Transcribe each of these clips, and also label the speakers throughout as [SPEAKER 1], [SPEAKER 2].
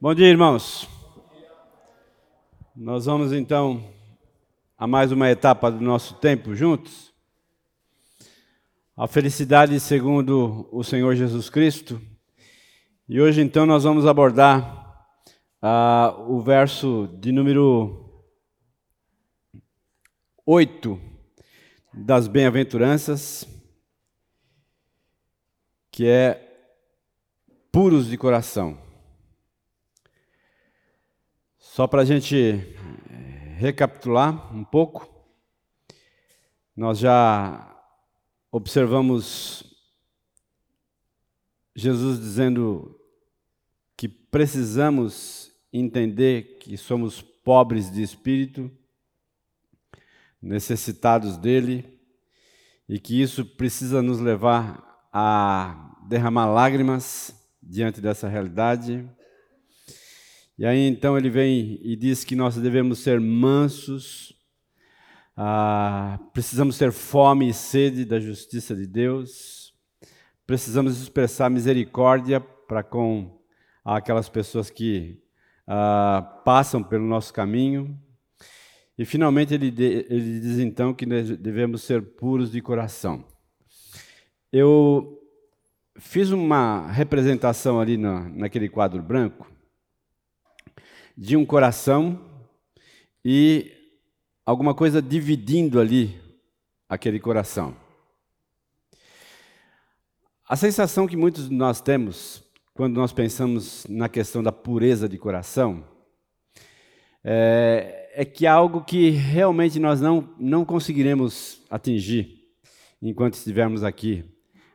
[SPEAKER 1] Bom dia, irmãos. Nós vamos então a mais uma etapa do nosso tempo juntos. A felicidade segundo o Senhor Jesus Cristo. E hoje então nós vamos abordar uh, o verso de número 8 das bem-aventuranças, que é puros de coração. Só para a gente eh, recapitular um pouco, nós já observamos Jesus dizendo que precisamos entender que somos pobres de espírito, necessitados dele, e que isso precisa nos levar a derramar lágrimas diante dessa realidade e aí então ele vem e diz que nós devemos ser mansos, ah, precisamos ter fome e sede da justiça de Deus, precisamos expressar misericórdia para com aquelas pessoas que ah, passam pelo nosso caminho. E finalmente ele, de, ele diz então que devemos ser puros de coração. Eu fiz uma representação ali na, naquele quadro branco de um coração e alguma coisa dividindo ali aquele coração. A sensação que muitos de nós temos quando nós pensamos na questão da pureza de coração é, é que é algo que realmente nós não, não conseguiremos atingir enquanto estivermos aqui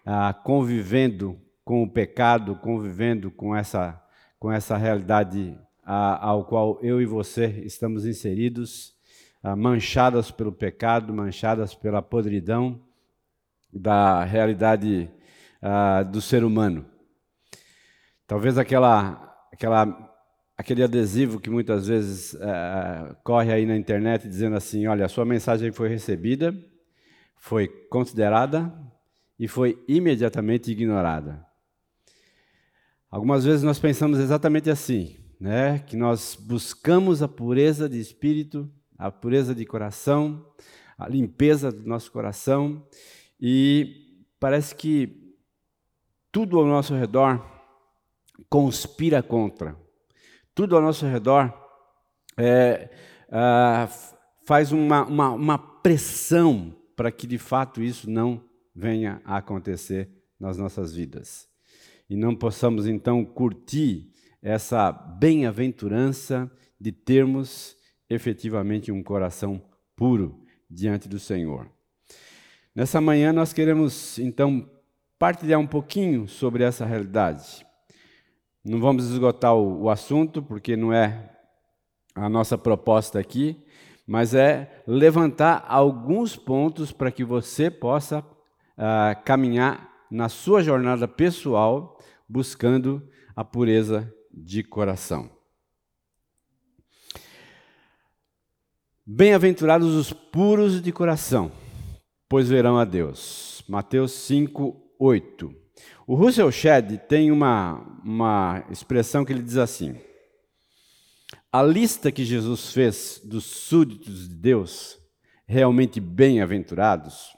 [SPEAKER 1] ah, convivendo com o pecado, convivendo com essa, com essa realidade a, ao qual eu e você estamos inseridos, a, manchadas pelo pecado, manchadas pela podridão da realidade a, do ser humano. Talvez aquela, aquela, aquele adesivo que muitas vezes é, corre aí na internet dizendo assim: olha, a sua mensagem foi recebida, foi considerada e foi imediatamente ignorada. Algumas vezes nós pensamos exatamente assim né? que nós buscamos a pureza de espírito, a pureza de coração, a limpeza do nosso coração, e parece que tudo ao nosso redor conspira contra, tudo ao nosso redor é, é, faz uma, uma, uma pressão para que de fato isso não venha a acontecer nas nossas vidas. E não possamos então curtir essa bem-aventurança de termos efetivamente um coração puro diante do Senhor. Nessa manhã nós queremos então partilhar um pouquinho sobre essa realidade. Não vamos esgotar o, o assunto, porque não é a nossa proposta aqui, mas é levantar alguns pontos para que você possa uh, caminhar na sua jornada pessoal buscando a pureza de coração. Bem-aventurados os puros de coração, pois verão a Deus. Mateus 5, 8. O Russell Shedd tem uma, uma expressão que ele diz assim: A lista que Jesus fez dos súditos de Deus, realmente bem-aventurados,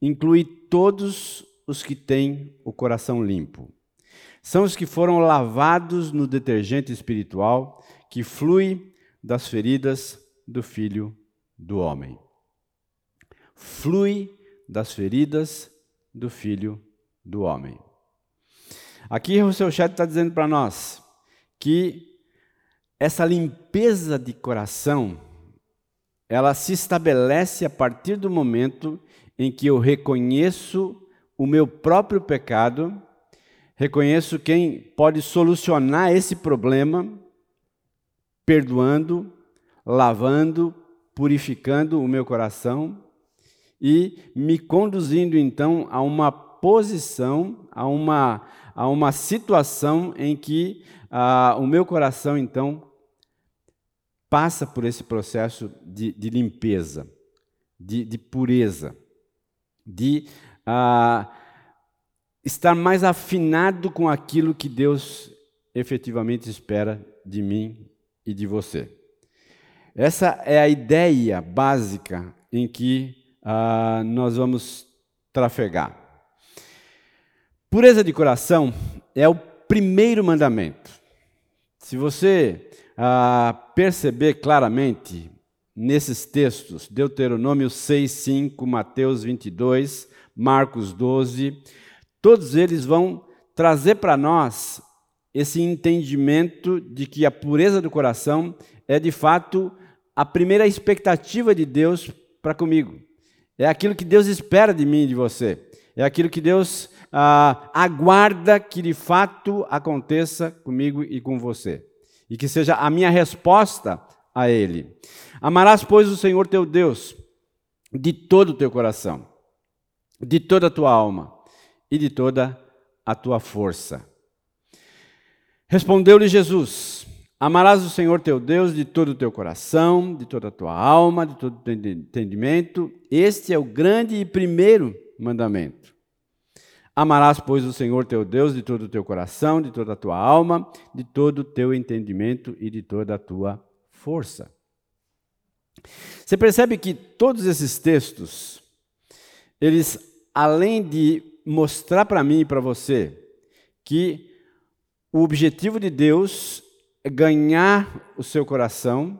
[SPEAKER 1] inclui todos os que têm o coração limpo são os que foram lavados no detergente espiritual que flui das feridas do Filho do Homem. Flui das feridas do Filho do Homem. Aqui o seu chat está dizendo para nós que essa limpeza de coração ela se estabelece a partir do momento em que eu reconheço o meu próprio pecado Reconheço quem pode solucionar esse problema perdoando, lavando, purificando o meu coração e me conduzindo então a uma posição, a uma, a uma situação em que ah, o meu coração então passa por esse processo de, de limpeza, de, de, pureza, de ah, estar mais afinado com aquilo que Deus efetivamente espera de mim e de você. Essa é a ideia básica em que ah, nós vamos trafegar. Pureza de coração é o primeiro mandamento. Se você ah, perceber claramente nesses textos, Deuteronômio 6, 5, Mateus 22, Marcos 12, todos eles vão trazer para nós esse entendimento de que a pureza do coração é de fato a primeira expectativa de Deus para comigo. É aquilo que Deus espera de mim e de você. É aquilo que Deus ah, aguarda que de fato aconteça comigo e com você. E que seja a minha resposta a Ele. Amarás, pois, o Senhor teu Deus de todo o teu coração, de toda a tua alma e de toda a tua força. Respondeu-lhe Jesus: Amarás o Senhor teu Deus de todo o teu coração, de toda a tua alma, de todo o teu entendimento. Este é o grande e primeiro mandamento. Amarás, pois, o Senhor teu Deus de todo o teu coração, de toda a tua alma, de todo o teu entendimento e de toda a tua força. Você percebe que todos esses textos, eles, além de mostrar para mim e para você que o objetivo de Deus é ganhar o seu coração,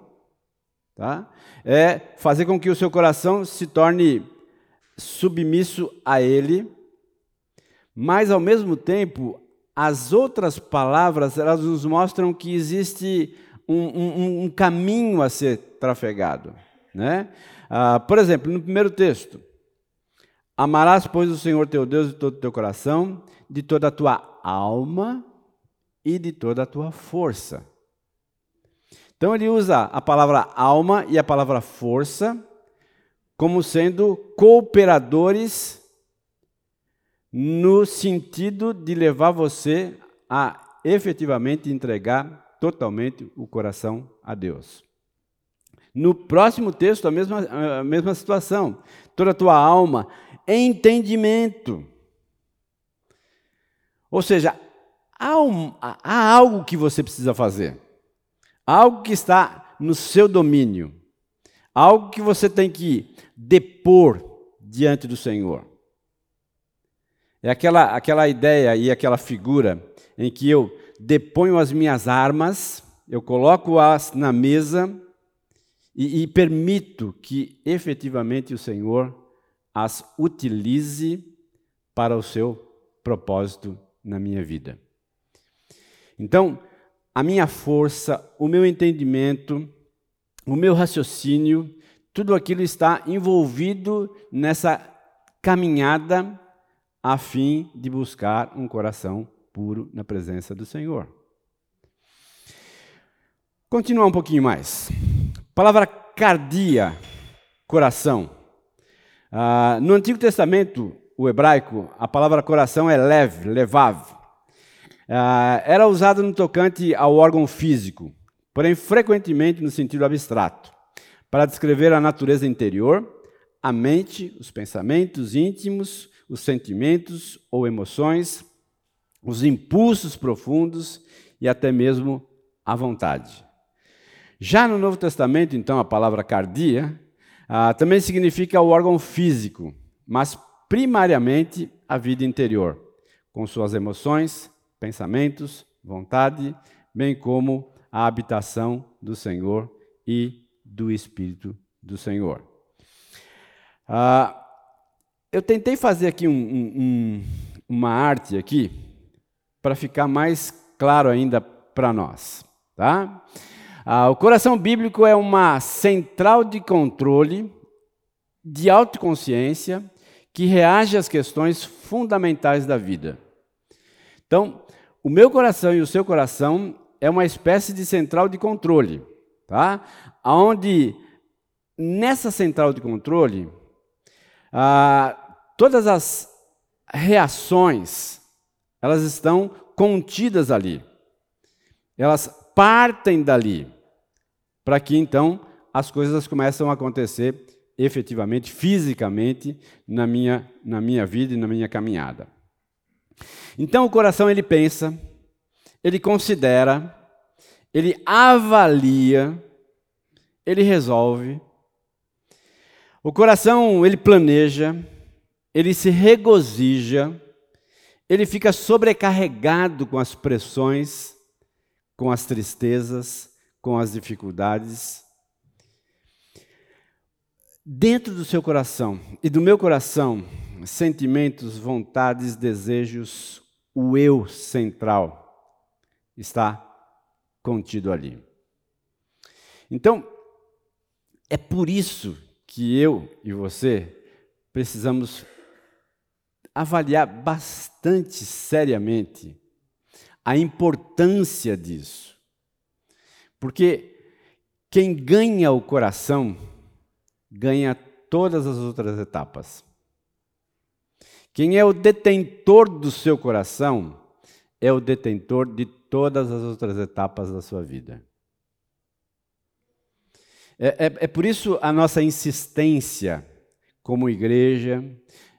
[SPEAKER 1] tá? é fazer com que o seu coração se torne submisso a Ele mas, ao mesmo tempo, as outras palavras elas nos mostram que existe um, um, um caminho a ser trafegado. Né? Ah, por exemplo, no primeiro texto, amarás, pois, o Senhor teu Deus de todo o teu coração, de toda a tua alma e de toda a tua força. Então ele usa a palavra alma e a palavra força como sendo cooperadores no sentido de levar você a efetivamente entregar totalmente o coração a Deus. No próximo texto, a mesma, a mesma situação. Toda a tua alma, entendimento. Ou seja, há, um, há algo que você precisa fazer. Algo que está no seu domínio. Algo que você tem que depor diante do Senhor. É aquela, aquela ideia e aquela figura em que eu deponho as minhas armas, eu coloco-as na mesa e, e permito que efetivamente o Senhor as utilize para o seu propósito na minha vida. Então, a minha força, o meu entendimento, o meu raciocínio, tudo aquilo está envolvido nessa caminhada a fim de buscar um coração puro na presença do Senhor. Continuar um pouquinho mais. Palavra cardia, coração. Ah, no Antigo Testamento, o hebraico, a palavra coração é leve, levav. Ah, era usada no tocante ao órgão físico, porém frequentemente no sentido abstrato, para descrever a natureza interior, a mente, os pensamentos íntimos, os sentimentos ou emoções, os impulsos profundos e até mesmo a vontade. Já no Novo Testamento, então, a palavra cardia ah, também significa o órgão físico, mas primariamente a vida interior, com suas emoções, pensamentos, vontade, bem como a habitação do Senhor e do Espírito do Senhor. Ah, eu tentei fazer aqui um, um, uma arte aqui para ficar mais claro ainda para nós, tá? Ah, o coração bíblico é uma central de controle, de autoconsciência, que reage às questões fundamentais da vida. Então, o meu coração e o seu coração é uma espécie de central de controle, tá? Onde nessa central de controle ah, todas as reações, elas estão contidas ali. Elas partem dali, para que então as coisas começam a acontecer efetivamente, fisicamente, na minha, na minha vida e na minha caminhada. Então o coração ele pensa, ele considera, ele avalia, ele resolve. O coração, ele planeja, ele se regozija, ele fica sobrecarregado com as pressões, com as tristezas, com as dificuldades. Dentro do seu coração e do meu coração, sentimentos, vontades, desejos, o eu central está contido ali. Então, é por isso que eu e você precisamos avaliar bastante seriamente a importância disso. Porque quem ganha o coração ganha todas as outras etapas. Quem é o detentor do seu coração é o detentor de todas as outras etapas da sua vida. É, é, é por isso a nossa insistência como igreja,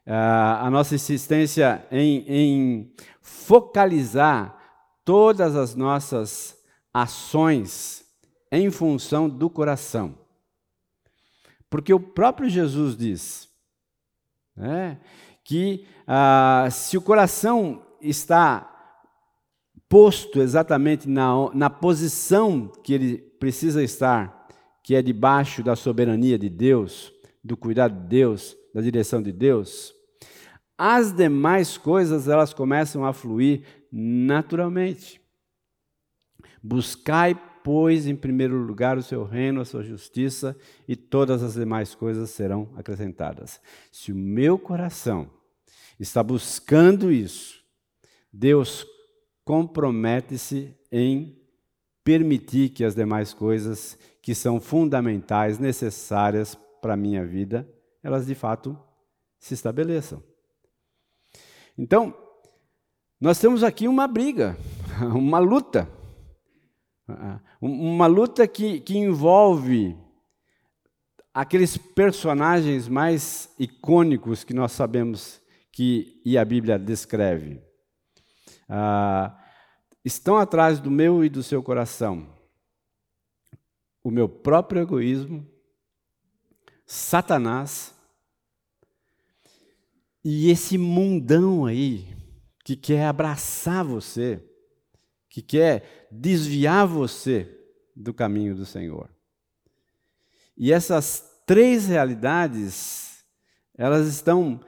[SPEAKER 1] a nossa insistência em, em focalizar todas as nossas ações em função do coração. Porque o próprio Jesus diz né, que ah, se o coração está posto exatamente na, na posição que ele precisa estar, que é debaixo da soberania de Deus, do cuidado de Deus, da direção de Deus, as demais coisas elas começam a fluir naturalmente. Buscai, pois, em primeiro lugar o seu reino, a sua justiça, e todas as demais coisas serão acrescentadas. Se o meu coração está buscando isso, Deus compromete-se em permitir que as demais coisas que são fundamentais, necessárias para a minha vida, elas de fato se estabeleçam. Então, nós temos aqui uma briga, uma luta. Uma luta que, que envolve aqueles personagens mais icônicos que nós sabemos que e a Bíblia descreve. Ah, estão atrás do meu e do seu coração o meu próprio egoísmo, Satanás e esse mundão aí que quer abraçar você, que quer desviar você do caminho do Senhor. E essas três realidades, elas estão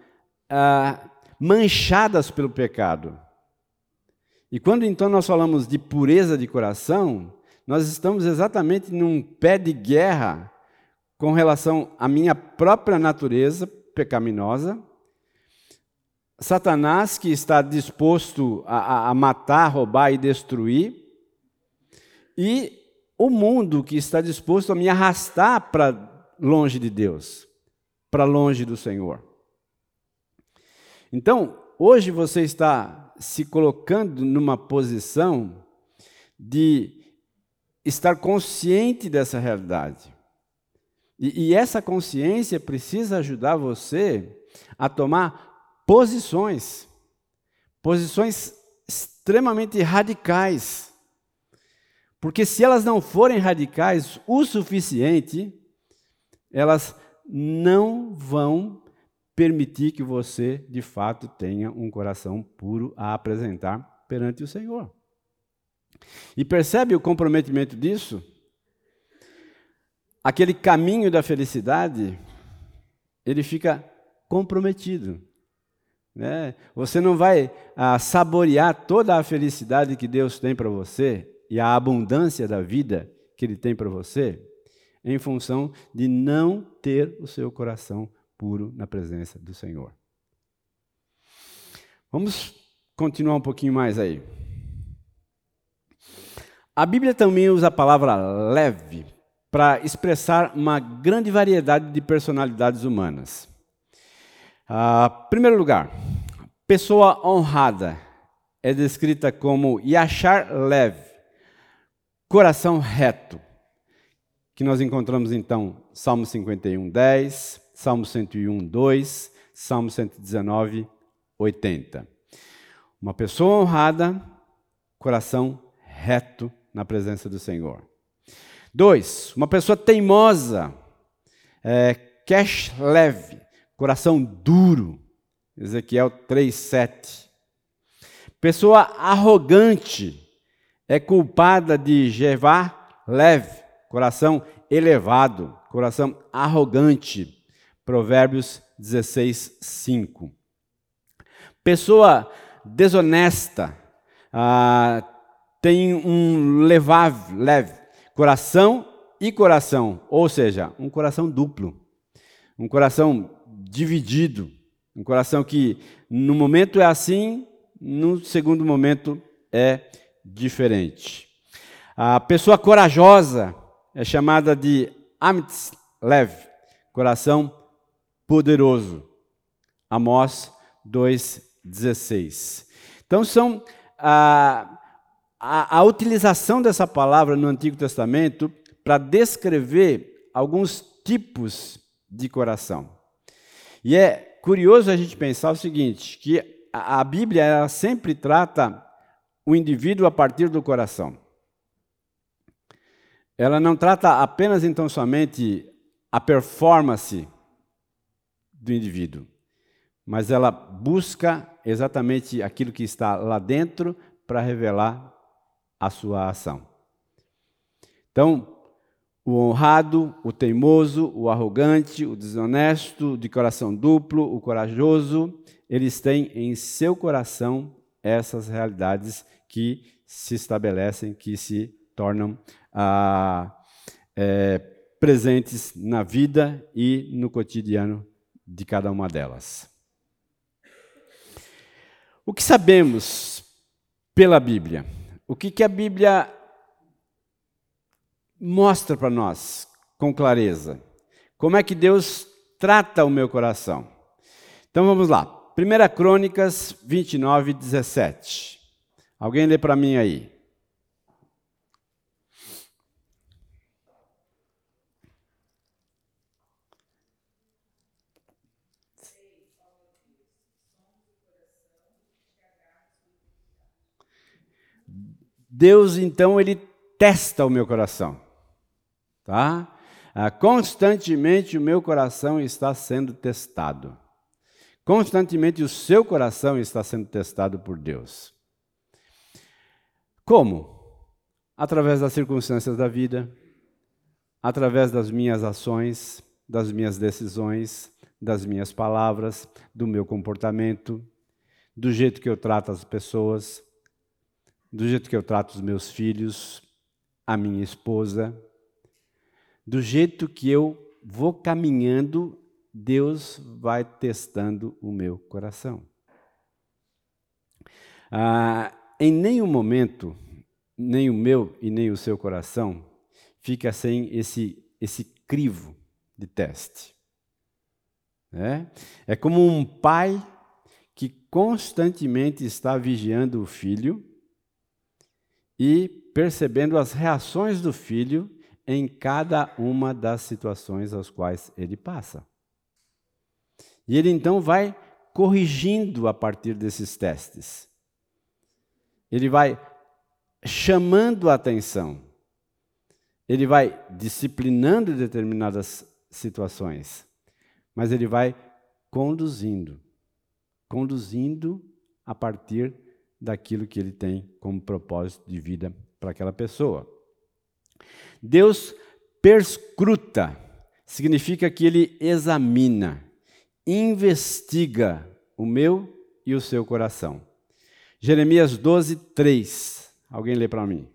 [SPEAKER 1] ah, manchadas pelo pecado. E quando então nós falamos de pureza de coração, nós estamos exatamente num pé de guerra com relação à minha própria natureza pecaminosa Satanás, que está disposto a, a matar, roubar e destruir, e o mundo, que está disposto a me arrastar para longe de Deus, para longe do Senhor. Então, hoje você está se colocando numa posição de estar consciente dessa realidade. E, e, essa consciência precisa ajudar você a tomar posições, posições extremamente radicais. Porque se elas não forem radicais o suficiente, elas não vão permitir que você, de fato, tenha um coração puro a apresentar perante o Senhor. E percebe o comprometimento disso? Aquele caminho da felicidade, ele fica comprometido. Né? Você não vai ah, saborear toda a felicidade que Deus tem para você e a abundância da vida que Ele tem para você em função de não ter o seu coração puro na presença do Senhor. Vamos continuar um pouquinho mais aí. A Bíblia também usa a palavra leve para expressar uma grande variedade de personalidades humanas. Ah, primeiro lugar, pessoa honrada é descrita como Yachar leve, coração reto, que nós encontramos então Salmo 51, 10, Salmo 101, 2, Salmo 119, 80. Uma pessoa honrada, coração reto na presença do Senhor. Dois, uma pessoa teimosa, é, cash leve, coração duro. Ezequiel 3,7. Pessoa arrogante é culpada de Jeová leve, coração elevado, coração arrogante. Provérbios 16, 5. Pessoa desonesta ah, tem um levável, leve, coração e coração, ou seja, um coração duplo, um coração dividido, um coração que no momento é assim, no segundo momento é diferente. A pessoa corajosa é chamada de Amitz Lev, coração poderoso. Amós 2,16. Então, são a, a, a utilização dessa palavra no Antigo Testamento para descrever alguns tipos de coração. E é curioso a gente pensar o seguinte, que a Bíblia ela sempre trata o indivíduo a partir do coração. Ela não trata apenas então somente a performance do indivíduo, mas ela busca exatamente aquilo que está lá dentro para revelar a sua ação. Então, o honrado, o teimoso, o arrogante, o desonesto, de coração duplo, o corajoso, eles têm em seu coração essas realidades que se estabelecem, que se tornam ah, é, presentes na vida e no cotidiano de cada uma delas. O que sabemos pela Bíblia? O que, que a Bíblia mostra para nós com clareza? Como é que Deus trata o meu coração? Então vamos lá. 1 Crônicas 29, 17. Alguém lê para mim aí. Deus então ele testa o meu coração, tá? Ah, constantemente o meu coração está sendo testado. Constantemente o seu coração está sendo testado por Deus. Como? Através das circunstâncias da vida, através das minhas ações, das minhas decisões, das minhas palavras, do meu comportamento, do jeito que eu trato as pessoas, do jeito que eu trato os meus filhos, a minha esposa, do jeito que eu vou caminhando, Deus vai testando o meu coração. Ah, em nenhum momento, nem o meu e nem o seu coração fica sem esse, esse crivo de teste. É, é como um pai que constantemente está vigiando o filho e percebendo as reações do filho em cada uma das situações às quais ele passa. E ele então vai corrigindo a partir desses testes. Ele vai chamando a atenção. Ele vai disciplinando determinadas situações. Mas ele vai conduzindo. Conduzindo a partir daquilo que ele tem como propósito de vida para aquela pessoa. Deus perscruta, significa que ele examina, investiga o meu e o seu coração. Jeremias 12, 3. Alguém lê para mim.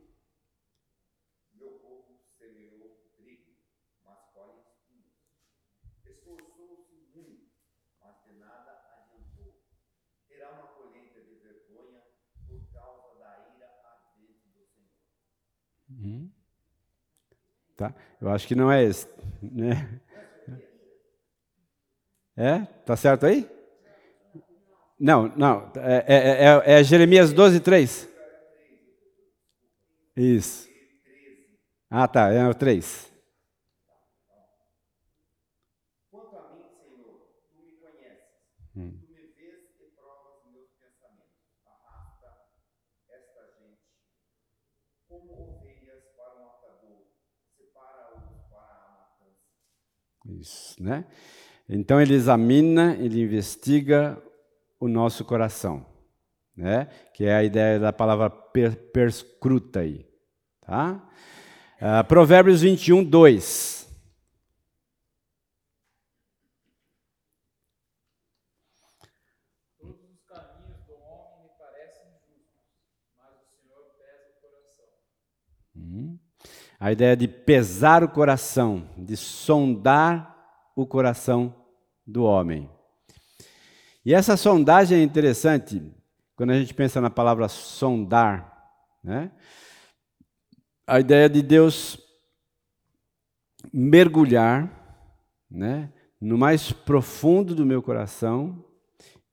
[SPEAKER 1] Tá? Eu acho que não é esse. Né? É? Tá certo aí? Não, não. É, é, é, é, é Jeremias 12, 3. Isso. Ah, tá. É o 3. Quanto a mim, Senhor, tu me conheces. Tu me vês e hum. provas meus pensamentos. Arrasta esta gente como ovelhas para o matador, separa-os para a matança. Isso, né? Então ele examina, ele investiga o nosso coração, né? Que é a ideia da palavra per, aí, tá? Uh, Provérbios 21, 2. Uhum. A ideia de pesar o coração, de sondar o coração do homem. E essa sondagem é interessante quando a gente pensa na palavra sondar, né? A ideia de Deus mergulhar, né, no mais profundo do meu coração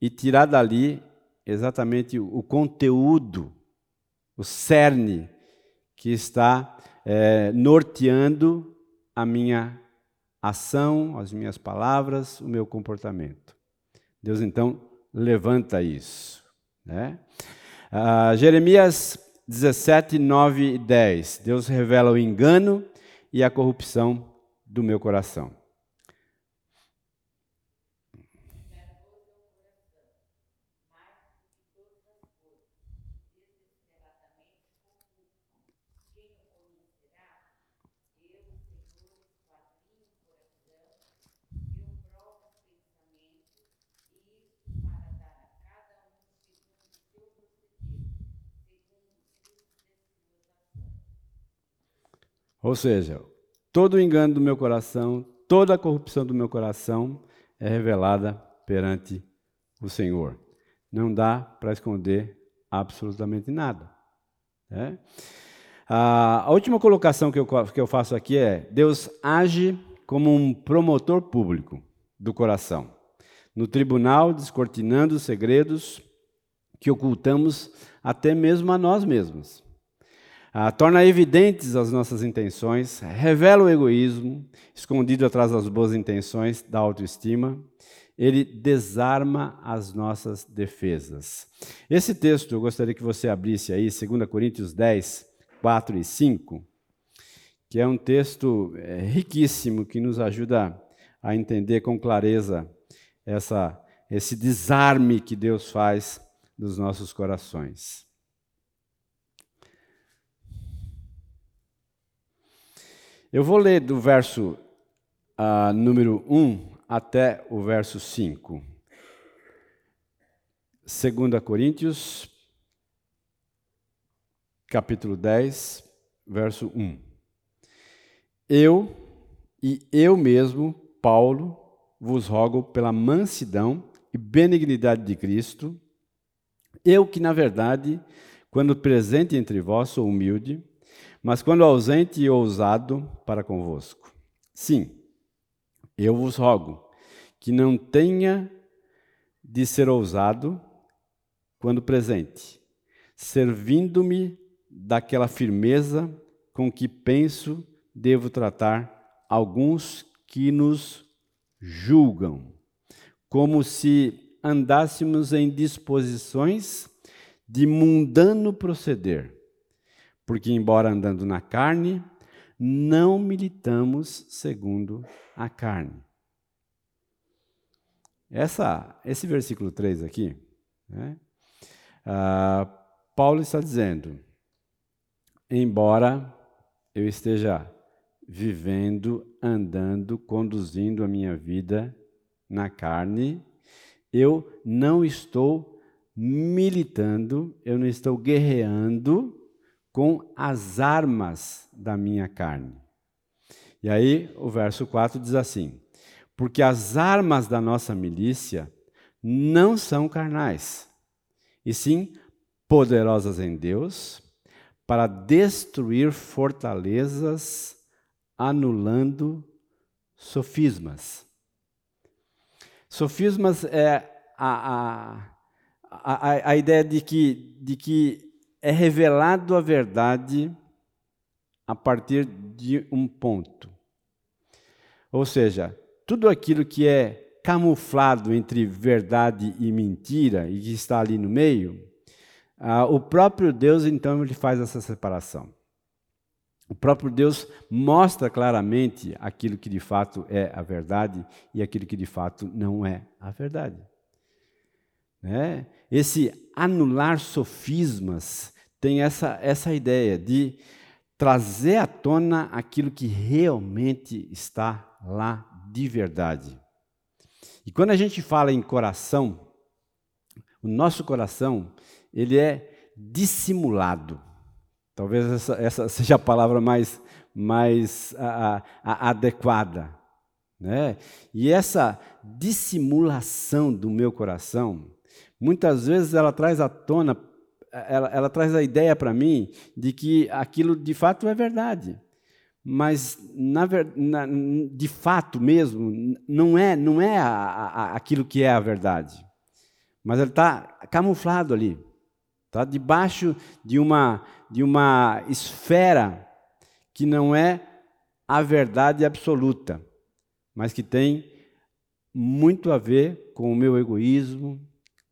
[SPEAKER 1] e tirar dali exatamente o conteúdo, o cerne que está é, norteando a minha ação, as minhas palavras, o meu comportamento. Deus então levanta isso. Né? Ah, Jeremias 17, 9 e 10. Deus revela o engano e a corrupção do meu coração. Ou seja, todo o engano do meu coração, toda a corrupção do meu coração é revelada perante o Senhor. Não dá para esconder absolutamente nada. Né? A última colocação que eu, que eu faço aqui é: Deus age como um promotor público do coração, no tribunal, descortinando os segredos que ocultamos até mesmo a nós mesmos ah, torna evidentes as nossas intenções, revela o egoísmo escondido atrás das boas intenções da autoestima, ele desarma as nossas defesas. Esse texto eu gostaria que você abrisse aí, 2 Coríntios 10, 4 e 5, que é um texto é, riquíssimo que nos ajuda a entender com clareza essa, esse desarme que Deus faz dos nossos corações. Eu vou ler do verso uh, número 1 até o verso 5. 2 Coríntios, capítulo 10, verso 1. Eu e eu mesmo, Paulo, vos rogo pela mansidão e benignidade de Cristo, eu que, na verdade, quando presente entre vós, sou humilde, mas quando ausente e ousado para convosco. Sim, eu vos rogo que não tenha de ser ousado quando presente, servindo-me daquela firmeza com que penso devo tratar alguns que nos julgam, como se andássemos em disposições de mundano proceder porque, embora andando na carne, não militamos segundo a carne. Essa, esse versículo 3 aqui, né, uh, Paulo está dizendo: embora eu esteja vivendo, andando, conduzindo a minha vida na carne, eu não estou militando, eu não estou guerreando com as armas da minha carne. E aí o verso 4 diz assim: Porque as armas da nossa milícia não são carnais, e sim poderosas em Deus para destruir fortalezas, anulando sofismas. Sofismas é a, a, a, a ideia de que, de que é revelado a verdade a partir de um ponto. Ou seja, tudo aquilo que é camuflado entre verdade e mentira e que está ali no meio, ah, o próprio Deus então ele faz essa separação. O próprio Deus mostra claramente aquilo que de fato é a verdade e aquilo que de fato não é a verdade. Né? Esse anular sofismas tem essa, essa ideia de trazer à tona aquilo que realmente está lá de verdade. E quando a gente fala em coração, o nosso coração, ele é dissimulado. Talvez essa, essa seja a palavra mais, mais a, a, a adequada. Né? E essa dissimulação do meu coração, muitas vezes ela traz à tona, ela, ela traz a ideia para mim de que aquilo de fato é verdade. Mas, na, na, de fato mesmo, não é, não é a, a, aquilo que é a verdade. Mas ele está camuflado ali. Está debaixo de uma, de uma esfera que não é a verdade absoluta, mas que tem muito a ver com o meu egoísmo,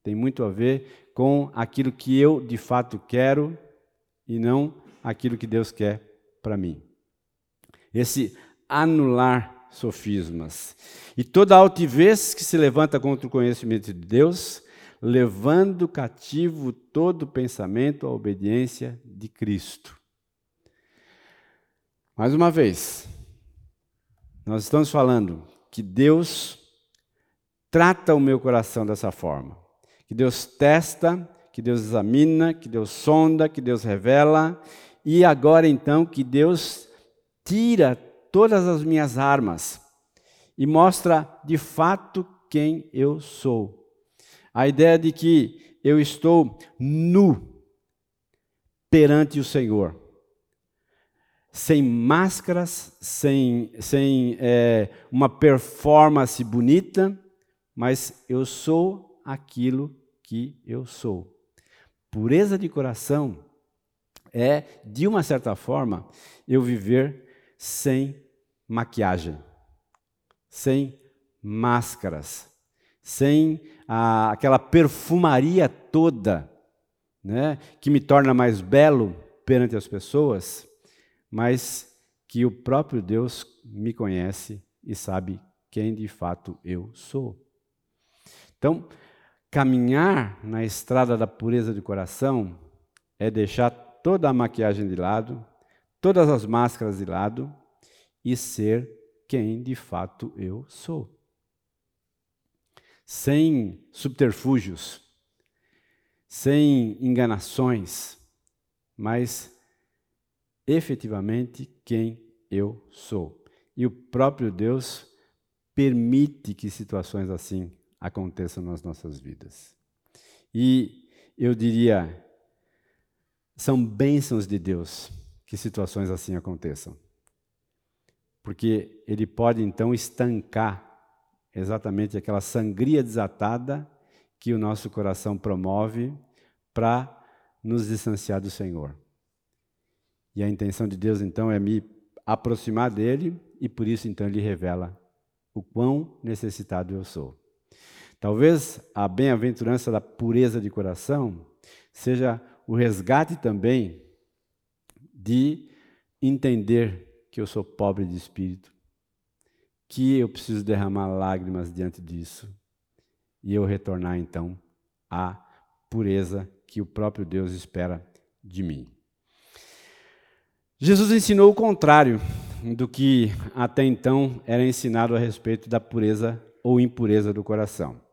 [SPEAKER 1] tem muito a ver com aquilo que eu de fato quero e não aquilo que Deus quer para mim. Esse anular sofismas. E toda altivez que se levanta contra o conhecimento de Deus levando cativo todo pensamento à obediência de Cristo. Mais uma vez, nós estamos falando que Deus trata o meu coração dessa forma. Que Deus testa, que Deus examina, que Deus sonda, que Deus revela, e agora então que Deus tira todas as minhas armas e mostra de fato quem eu sou. A ideia de que eu estou nu perante o Senhor. Sem máscaras, sem, sem é, uma performance bonita, mas eu sou aquilo que eu sou. Pureza de coração é, de uma certa forma, eu viver sem maquiagem, sem máscaras, sem a, aquela perfumaria toda, né, que me torna mais belo perante as pessoas, mas que o próprio Deus me conhece e sabe quem de fato eu sou. Então, caminhar na estrada da pureza de coração é deixar toda a maquiagem de lado, todas as máscaras de lado e ser quem de fato eu sou sem subterfúgios, sem enganações, mas efetivamente quem eu sou. E o próprio Deus permite que situações assim aconteçam nas nossas vidas. E eu diria, são bênçãos de Deus que situações assim aconteçam. Porque Ele pode então estancar exatamente aquela sangria desatada que o nosso coração promove para nos distanciar do Senhor. E a intenção de Deus então é me aproximar dele e por isso então ele revela o quão necessitado eu sou. Talvez a bem-aventurança da pureza de coração seja o resgate também de entender que eu sou pobre de espírito, que eu preciso derramar lágrimas diante disso e eu retornar então à pureza que o próprio Deus espera de mim. Jesus ensinou o contrário do que até então era ensinado a respeito da pureza ou impureza do coração.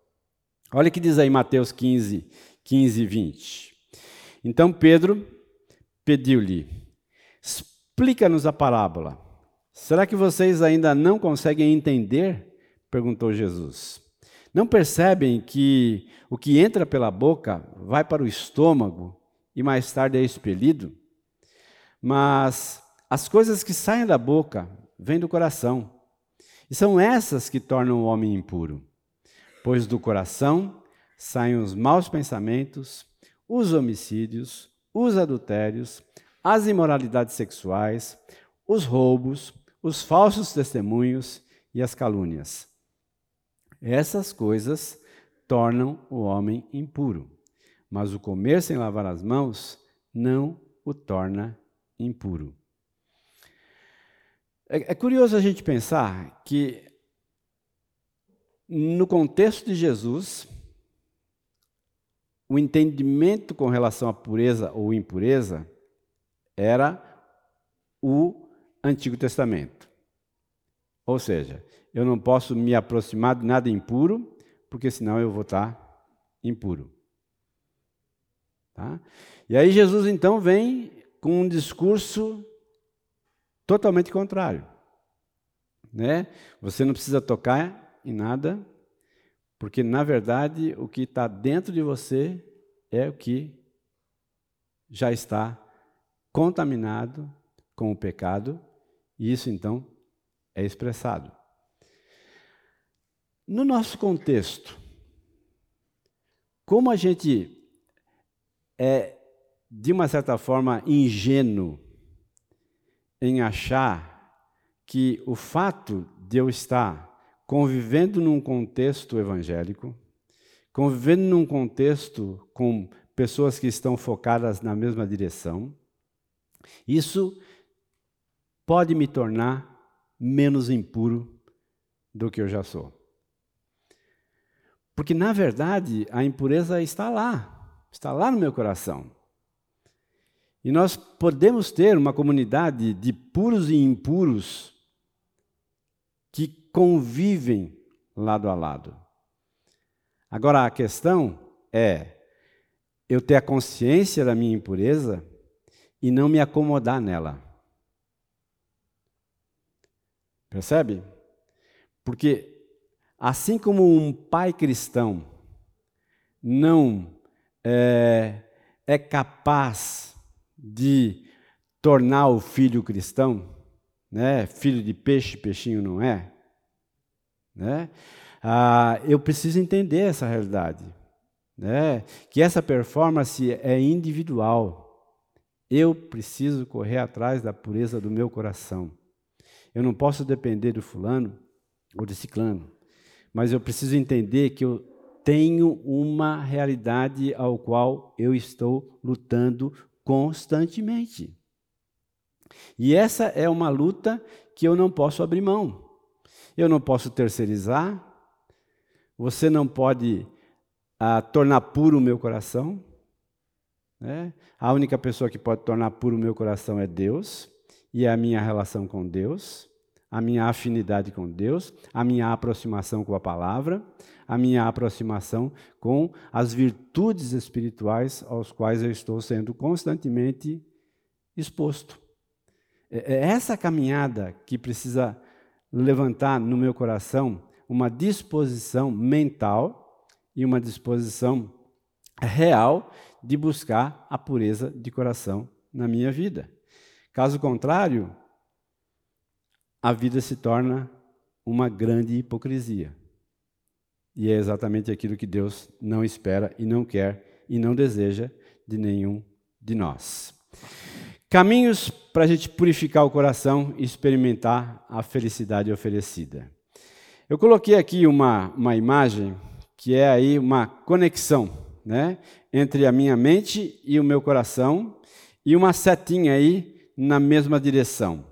[SPEAKER 1] Olha o que diz aí Mateus 15, 15 e 20. Então Pedro pediu-lhe: explica-nos a parábola. Será que vocês ainda não conseguem entender? perguntou Jesus. Não percebem que o que entra pela boca vai para o estômago e mais tarde é expelido? Mas as coisas que saem da boca vêm do coração. E são essas que tornam o homem impuro. Pois do coração saem os maus pensamentos, os homicídios, os adultérios, as imoralidades sexuais, os roubos, os falsos testemunhos e as calúnias. Essas coisas tornam o homem impuro, mas o comer sem lavar as mãos não o torna impuro. É, é curioso a gente pensar que, no contexto de Jesus, o entendimento com relação à pureza ou impureza era o Antigo Testamento. Ou seja, eu não posso me aproximar de nada impuro, porque senão eu vou estar impuro. Tá? E aí Jesus então vem com um discurso totalmente contrário. Né? Você não precisa tocar em nada, porque na verdade o que está dentro de você é o que já está contaminado com o pecado, e isso então é expressado. No nosso contexto, como a gente é, de uma certa forma, ingênuo em achar que o fato de eu estar convivendo num contexto evangélico, convivendo num contexto com pessoas que estão focadas na mesma direção, isso pode me tornar menos impuro do que eu já sou. Porque, na verdade, a impureza está lá, está lá no meu coração. E nós podemos ter uma comunidade de puros e impuros que convivem lado a lado. Agora a questão é eu ter a consciência da minha impureza e não me acomodar nela. Percebe? Porque assim como um pai cristão não é, é capaz de tornar o filho cristão, né? filho de peixe, peixinho não é, né? Ah, eu preciso entender essa realidade, né? que essa performance é individual. Eu preciso correr atrás da pureza do meu coração. Eu não posso depender do fulano ou do ciclano, mas eu preciso entender que eu tenho uma realidade ao qual eu estou lutando constantemente. E essa é uma luta que eu não posso abrir mão. Eu não posso terceirizar. Você não pode ah, tornar puro o meu coração. Né? A única pessoa que pode tornar puro o meu coração é Deus e é a minha relação com Deus, a minha afinidade com Deus, a minha aproximação com a palavra a minha aproximação com as virtudes espirituais aos quais eu estou sendo constantemente exposto. É, é essa caminhada que precisa levantar no meu coração uma disposição mental e uma disposição real de buscar a pureza de coração na minha vida. Caso contrário, a vida se torna uma grande hipocrisia. E é exatamente aquilo que Deus não espera e não quer e não deseja de nenhum de nós. Caminhos para a gente purificar o coração e experimentar a felicidade oferecida. Eu coloquei aqui uma, uma imagem que é aí uma conexão né, entre a minha mente e o meu coração e uma setinha aí na mesma direção.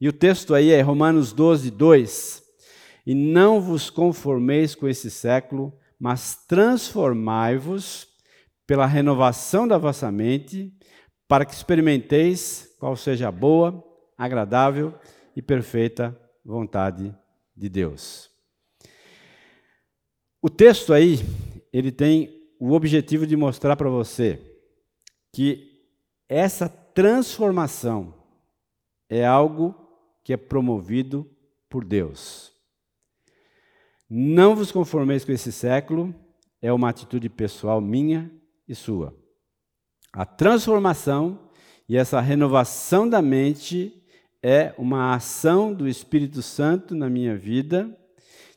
[SPEAKER 1] E o texto aí é Romanos 12, 2 e não vos conformeis com esse século, mas transformai-vos pela renovação da vossa mente, para que experimenteis qual seja a boa, agradável e perfeita vontade de Deus. O texto aí, ele tem o objetivo de mostrar para você que essa transformação é algo que é promovido por Deus. Não vos conformeis com esse século, é uma atitude pessoal minha e sua. A transformação e essa renovação da mente é uma ação do Espírito Santo na minha vida,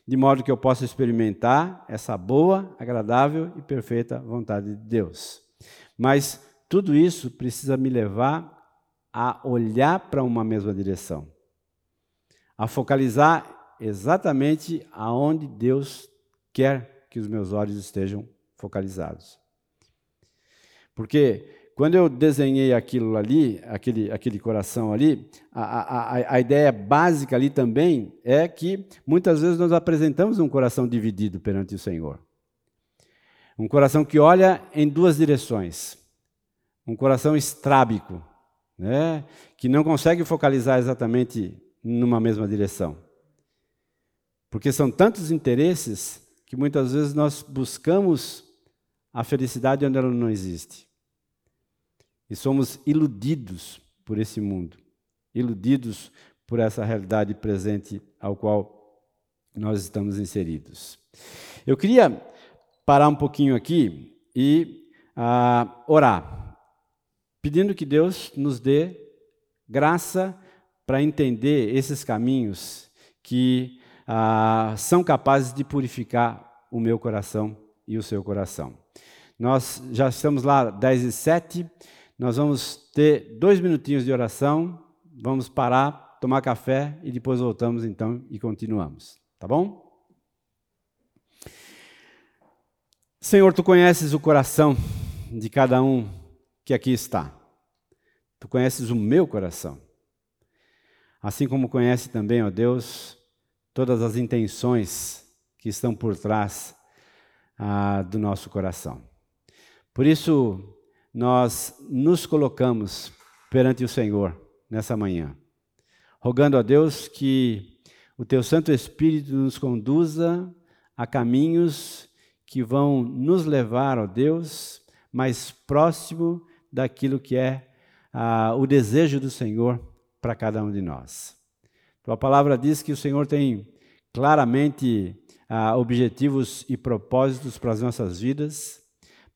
[SPEAKER 1] de modo que eu possa experimentar essa boa, agradável e perfeita vontade de Deus. Mas tudo isso precisa me levar a olhar para uma mesma direção, a focalizar exatamente aonde Deus quer que os meus olhos estejam focalizados. Porque quando eu desenhei aquilo ali, aquele, aquele coração ali, a, a, a ideia básica ali também é que muitas vezes nós apresentamos um coração dividido perante o Senhor. Um coração que olha em duas direções. Um coração estrábico, né? que não consegue focalizar exatamente numa mesma direção. Porque são tantos interesses que muitas vezes nós buscamos a felicidade onde ela não existe. E somos iludidos por esse mundo, iludidos por essa realidade presente ao qual nós estamos inseridos. Eu queria parar um pouquinho aqui e uh, orar, pedindo que Deus nos dê graça para entender esses caminhos que uh, são capazes de purificar o meu coração e o seu coração. Nós já estamos lá 10 e 7. Nós vamos ter dois minutinhos de oração, vamos parar, tomar café e depois voltamos então e continuamos. Tá bom? Senhor, tu conheces o coração de cada um que aqui está. Tu conheces o meu coração. Assim como conhece também, ó Deus, todas as intenções que estão por trás ah, do nosso coração. Por isso, nós nos colocamos perante o Senhor nessa manhã, rogando a Deus que o Teu Santo Espírito nos conduza a caminhos que vão nos levar, ó Deus, mais próximo daquilo que é ah, o desejo do Senhor para cada um de nós. Tua palavra diz que o Senhor tem claramente ah, objetivos e propósitos para as nossas vidas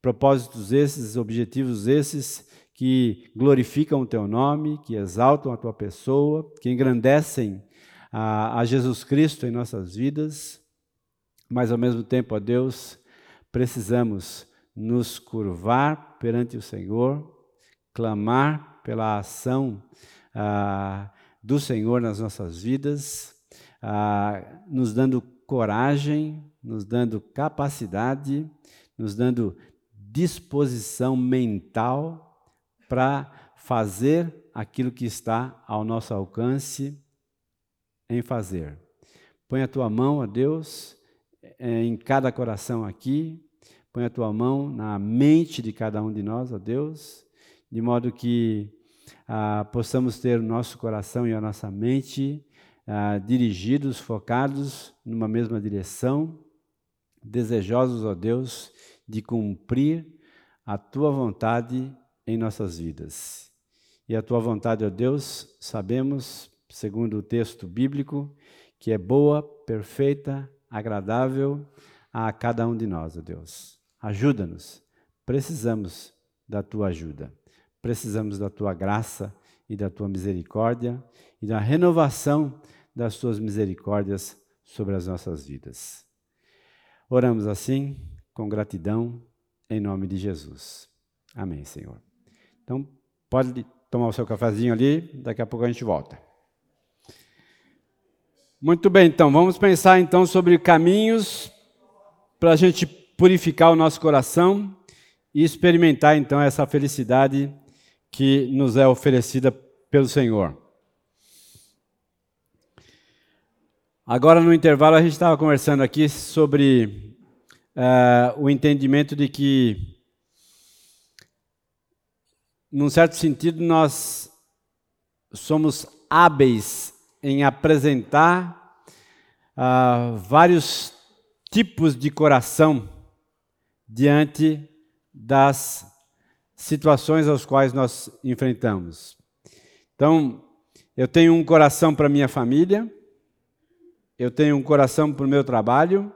[SPEAKER 1] Propósitos esses, objetivos esses que glorificam o teu nome, que exaltam a tua pessoa, que engrandecem a, a Jesus Cristo em nossas vidas, mas ao mesmo tempo, ó Deus, precisamos nos curvar perante o Senhor, clamar pela ação ah, do Senhor nas nossas vidas, ah, nos dando coragem, nos dando capacidade, nos dando disposição mental para fazer aquilo que está ao nosso alcance em fazer. Põe a tua mão, ó Deus, é, em cada coração aqui, põe a tua mão na mente de cada um de nós, ó Deus, de modo que ah, possamos ter o nosso coração e a nossa mente ah, dirigidos, focados numa mesma direção, desejosos, ó Deus, de cumprir a tua vontade em nossas vidas. E a tua vontade, ó Deus, sabemos, segundo o texto bíblico, que é boa, perfeita, agradável a cada um de nós, ó Deus. Ajuda-nos. Precisamos da tua ajuda. Precisamos da tua graça e da tua misericórdia e da renovação das tuas misericórdias sobre as nossas vidas. Oramos assim com gratidão, em nome de Jesus. Amém, Senhor. Então, pode tomar o seu cafezinho ali, daqui a pouco a gente volta. Muito bem, então, vamos pensar então sobre caminhos para a gente purificar o nosso coração e experimentar então essa felicidade que nos é oferecida pelo Senhor. Agora, no intervalo, a gente estava conversando aqui sobre uh, o entendimento de que, num certo sentido, nós somos hábeis em apresentar uh, vários tipos de coração diante das situações às quais nós enfrentamos. Então, eu tenho um coração para minha família, eu tenho um coração para o meu trabalho,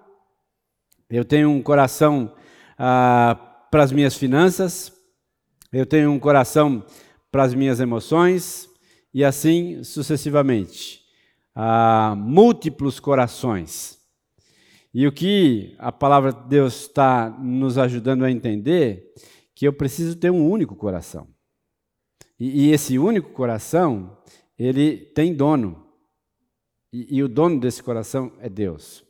[SPEAKER 1] eu tenho um coração ah, para as minhas finanças, eu tenho um coração para as minhas emoções, e assim sucessivamente. Ah, múltiplos corações. E o que a palavra de Deus está nos ajudando a entender, que eu preciso ter um único coração. E, e esse único coração, ele tem dono. E, e o dono desse coração é Deus.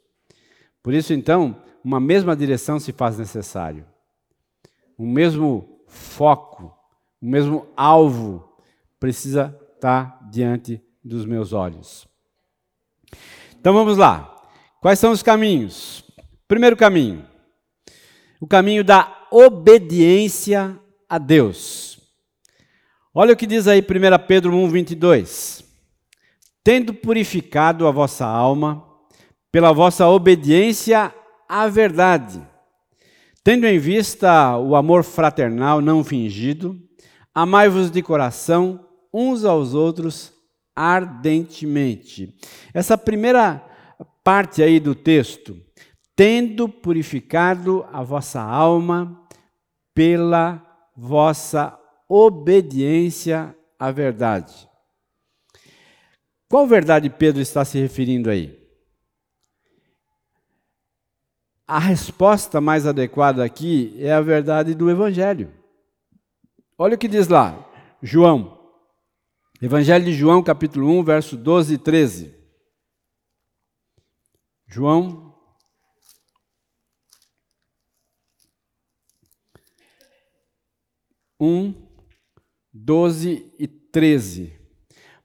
[SPEAKER 1] Por isso, então, uma mesma direção se faz necessário. Um mesmo foco, o mesmo alvo precisa estar diante dos meus olhos. Então vamos lá. Quais são os caminhos? Primeiro caminho, o caminho da obediência a Deus. Olha o que diz aí 1 Pedro 1, 22. Tendo purificado a vossa alma pela vossa obediência à verdade, tendo em vista o amor fraternal não fingido, amai-vos de coração uns aos outros ardentemente. Essa primeira parte aí do texto, tendo purificado a vossa alma pela vossa obediência à verdade. Qual verdade Pedro está se referindo aí? A resposta mais adequada aqui é a verdade do Evangelho. Olha o que diz lá, João Evangelho de João, capítulo 1, verso 12 e 13. João. Um, doze e treze.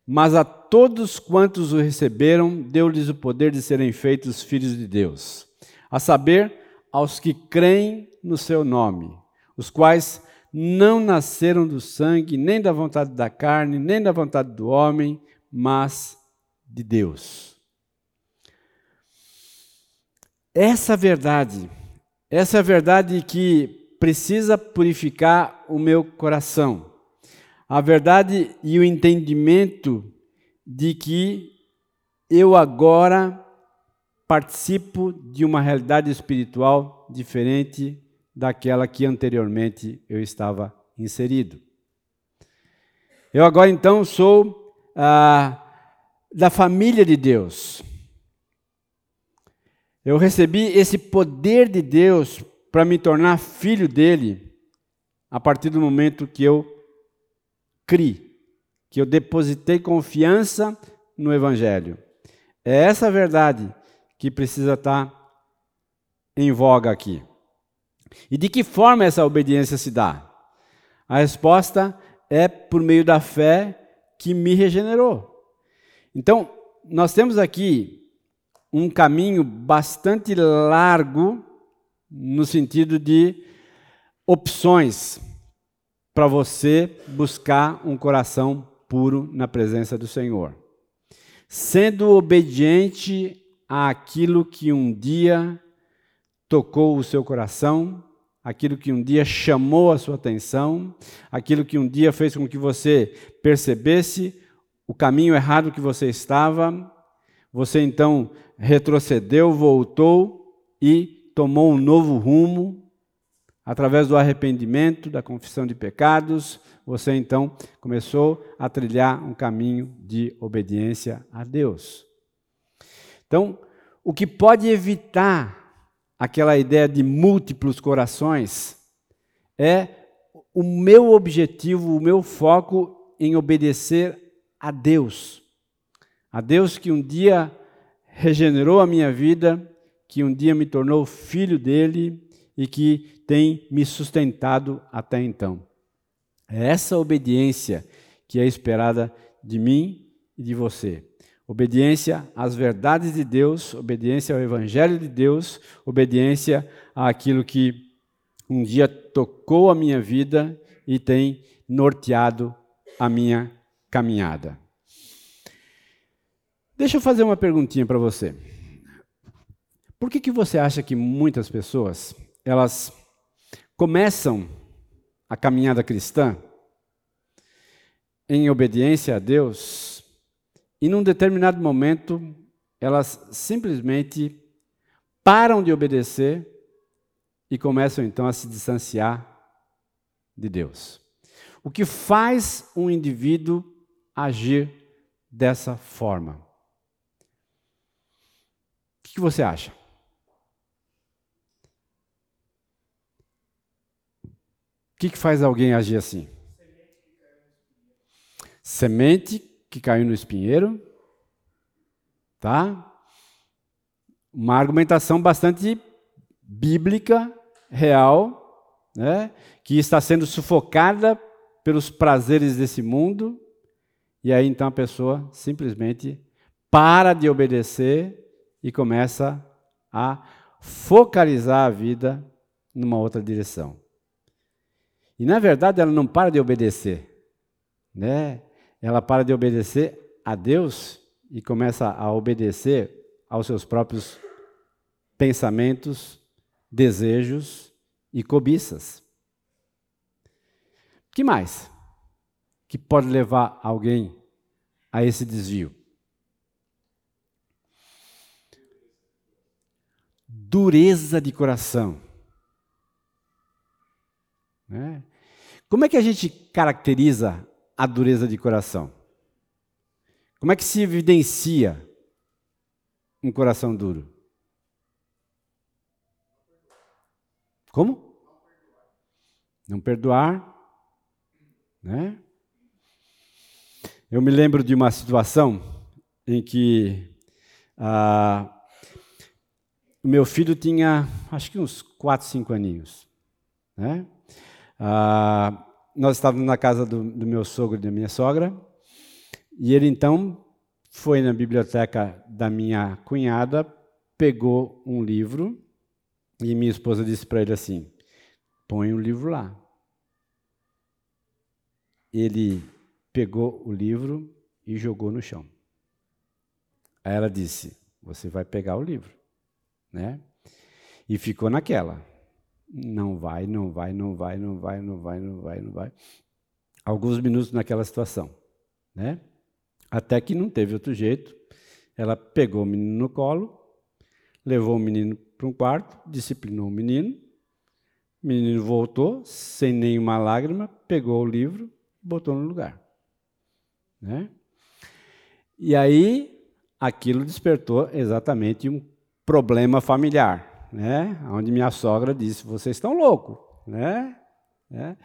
[SPEAKER 1] Mas a todos quantos o receberam, deu-lhes o poder de serem feitos filhos de Deus, a saber, aos que creem no seu nome, os quais não nasceram do sangue, nem da vontade da carne, nem da vontade do homem, mas de Deus. Essa verdade, essa verdade que precisa purificar o meu coração. A verdade e o entendimento de que eu agora participo de uma realidade espiritual diferente daquela que anteriormente eu estava inserido. Eu agora então sou ah, da família de Deus. Eu recebi esse poder de Deus para me tornar filho dele a partir do momento que eu criei, que eu depositei confiança no Evangelho. É essa verdade que precisa estar em voga aqui. E de que forma essa obediência se dá? A resposta é por meio da fé que me regenerou. Então, nós temos aqui um caminho bastante largo no sentido de opções para você buscar um coração puro na presença do Senhor. Sendo obediente àquilo que um dia tocou o seu coração, aquilo que um dia chamou a sua atenção, aquilo que um dia fez com que você percebesse o caminho errado que você estava, você então retrocedeu, voltou e tomou um novo rumo através do arrependimento, da confissão de pecados, você então começou a trilhar um caminho de obediência a Deus. Então, o que pode evitar aquela ideia de múltiplos corações, é o meu objetivo, o meu foco em obedecer a Deus. A Deus que um dia regenerou a minha vida, que um dia me tornou filho dele e que tem me sustentado até então. É essa obediência que é esperada de mim e de você. Obediência às verdades de Deus, obediência ao Evangelho de Deus, obediência àquilo que um dia tocou a minha vida e tem norteado a minha caminhada. Deixa eu fazer uma perguntinha para você. Por que, que você acha que muitas pessoas elas começam a caminhada cristã em obediência a Deus e num determinado momento, elas simplesmente param de obedecer e começam então a se distanciar de Deus. O que faz um indivíduo agir dessa forma? O que você acha? O que faz alguém agir assim? Semente que caiu no espinheiro, tá? Uma argumentação bastante bíblica, real, né? Que está sendo sufocada pelos prazeres desse mundo, e aí então a pessoa simplesmente para de obedecer e começa a focalizar a vida numa outra direção. E na verdade ela não para de obedecer, né? Ela para de obedecer a Deus e começa a obedecer aos seus próprios pensamentos, desejos e cobiças. Que mais? Que pode levar alguém a esse desvio? Dureza de coração. Né? Como é que a gente caracteriza a dureza de coração? Como é que se evidencia um coração duro? Como? Não perdoar, né? Eu me lembro de uma situação em que ah, o meu filho tinha, acho que uns 4, 5 aninhos, né? Ah, nós estávamos na casa do, do meu sogro e da minha sogra, e ele então foi na biblioteca da minha cunhada, pegou um livro, e minha esposa disse para ele assim: põe o um livro lá. Ele pegou o livro e jogou no chão. Aí ela disse: Você vai pegar o livro, né? E ficou naquela. Não vai, não vai, não vai, não vai, não vai, não vai, não vai. Alguns minutos naquela situação, né? Até que não teve outro jeito. Ela pegou o menino no colo, levou o menino para um quarto, disciplinou o menino. O menino voltou, sem nenhuma lágrima, pegou o livro, botou no lugar. Né? E aí, aquilo despertou exatamente um problema familiar né? Onde minha sogra disse: vocês estão loucos, né? né?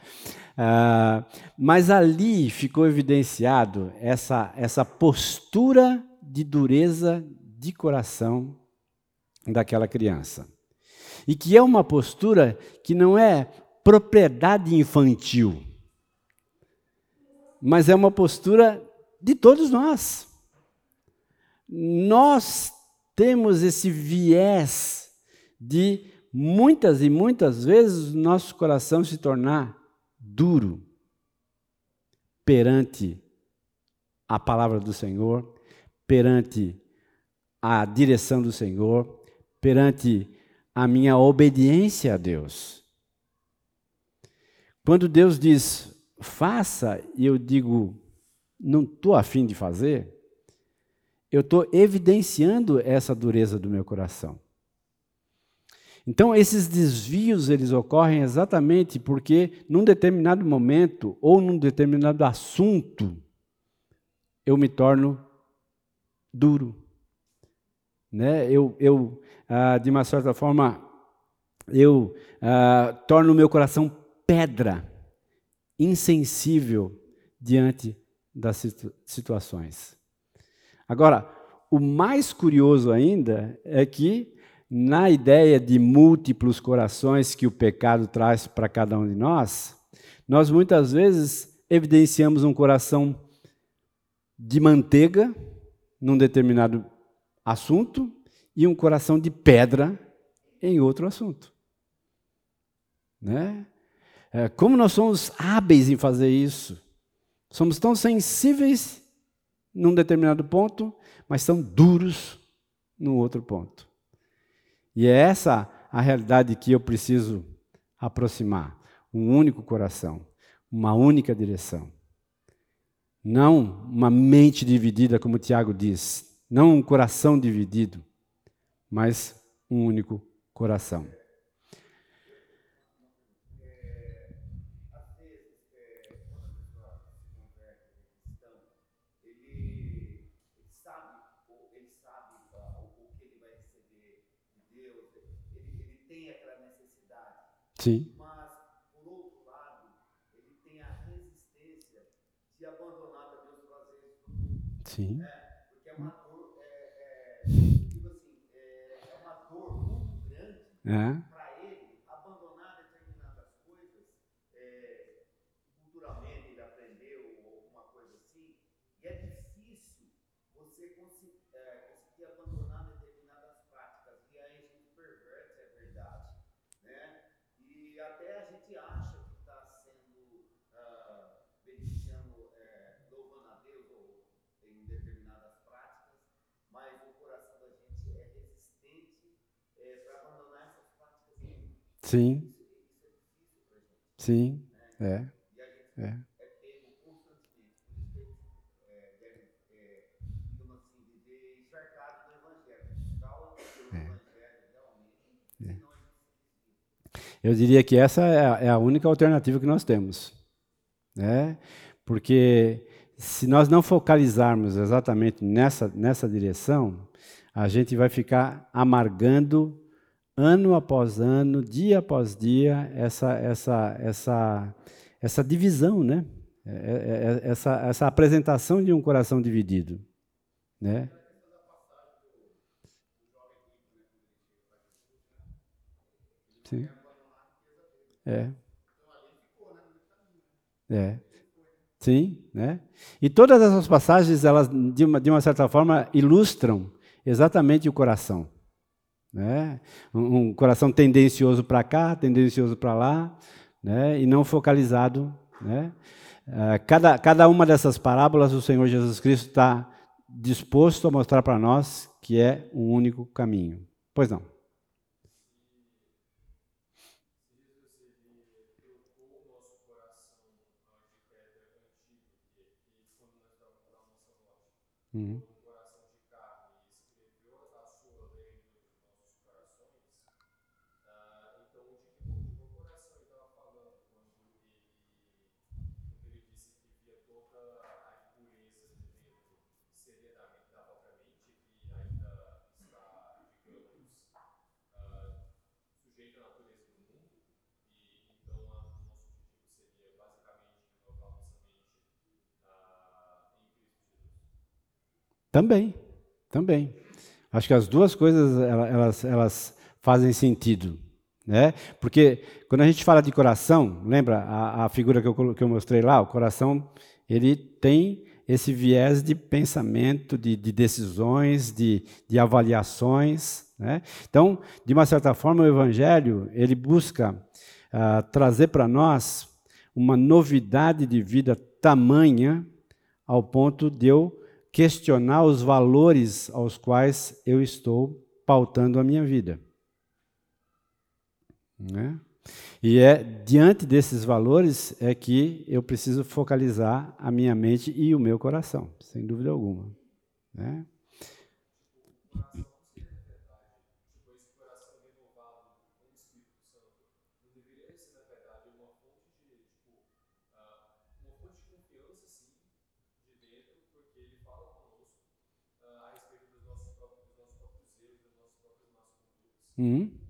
[SPEAKER 1] Ah, mas ali ficou evidenciado essa, essa postura de dureza de coração daquela criança. E que é uma postura que não é propriedade infantil, mas é uma postura de todos nós. Nós temos esse viés de muitas e muitas vezes nosso coração se tornar duro perante a palavra do Senhor, perante a direção do Senhor, perante a minha obediência a Deus. Quando Deus diz, faça, e eu digo, não estou afim de fazer, eu estou evidenciando essa dureza do meu coração. Então, esses desvios eles ocorrem exatamente porque, num determinado momento ou num determinado assunto, eu me torno duro. Né? Eu, eu ah, de uma certa forma, eu ah, torno o meu coração pedra, insensível diante das situ situações. Agora, o mais curioso ainda é que na ideia de múltiplos corações que o pecado traz para cada um de nós, nós muitas vezes evidenciamos um coração de manteiga num determinado assunto e um coração de pedra em outro assunto. Né? É, como nós somos hábeis em fazer isso? Somos tão sensíveis num determinado ponto, mas tão duros no outro ponto. E é essa a realidade que eu preciso aproximar. Um único coração, uma única direção. Não uma mente dividida, como Tiago diz. Não um coração dividido, mas um único coração. Sim. Mas, por outro lado, ele tem a resistência de abandonar a Deus fazer isso. Sim. É, porque é uma dor, é, é, tipo assim, é, é uma dor muito grande é. Sim. Sim, é. é. Eu diria que essa é a, é a única alternativa que nós temos. Né? Porque se nós não focalizarmos exatamente nessa, nessa direção, a gente vai ficar amargando ano após ano, dia após dia, essa, essa, essa, essa divisão, né? É, é, é, essa, essa apresentação de um coração dividido. Né? Sim. É. É. Sim, né? E todas essas passagens, elas, de uma, de uma certa forma, ilustram exatamente o coração. Né? Um, coração tendencioso para cá, tendencioso para lá, né? e não focalizado. Né? Uh, cada, cada uma dessas parábolas, o Senhor Jesus Cristo está disposto a mostrar para nós que é um único caminho. Pois não. Uhum. Também, também. Acho que as duas coisas elas, elas fazem sentido. Né? Porque quando a gente fala de coração, lembra a, a figura que eu, que eu mostrei lá? O coração ele tem esse viés de pensamento, de, de decisões, de, de avaliações. Né? Então, de uma certa forma, o Evangelho ele busca uh, trazer para nós uma novidade de vida tamanha ao ponto de eu questionar os valores aos quais eu estou pautando a minha vida. Né? E é diante desses valores é que eu preciso focalizar a minha mente e o meu coração, sem dúvida alguma. Né? Uhum. enquanto que, na verdade, nós deveríamos buscar renovar os nossos conceitos e, e uh, costumes cravados uh, na nossa mente.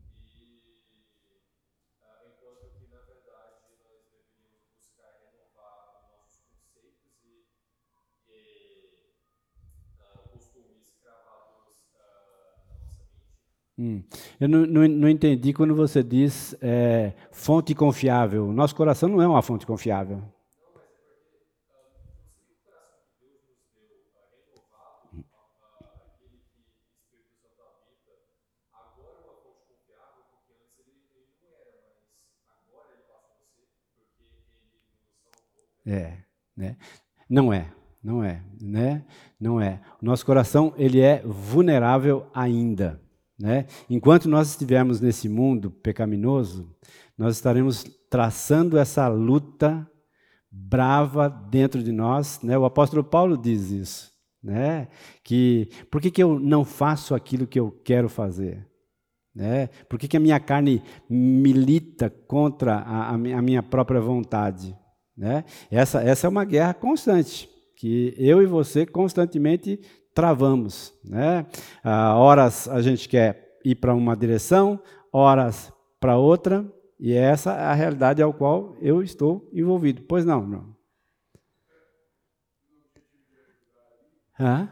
[SPEAKER 1] Hum. Eu não, não, não, entendi quando você diz é, fonte confiável. Nosso coração não é uma fonte confiável. É, né? Não é, não é, né? Não é. O nosso coração ele é vulnerável ainda, né? Enquanto nós estivermos nesse mundo pecaminoso, nós estaremos traçando essa luta brava dentro de nós, né? O apóstolo Paulo diz isso, né? Que por que, que eu não faço aquilo que eu quero fazer? Né? Por que, que a minha carne milita contra a, a minha própria vontade? Né? Essa, essa é uma guerra constante, que eu e você constantemente travamos. Né? Ah, horas a gente quer ir para uma direção, horas para outra, e essa é a realidade ao qual eu estou envolvido. Pois não, não. Hã?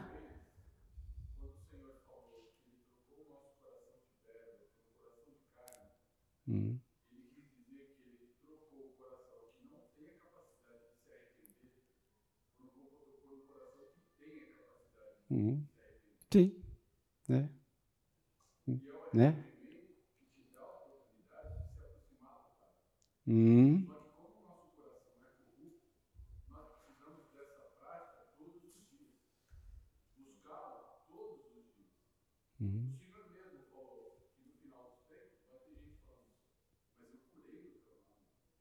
[SPEAKER 1] Hum. Uhum. Sim. Né? Né? Uhum. Uhum.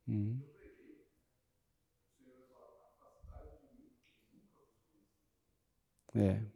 [SPEAKER 1] Hum. É.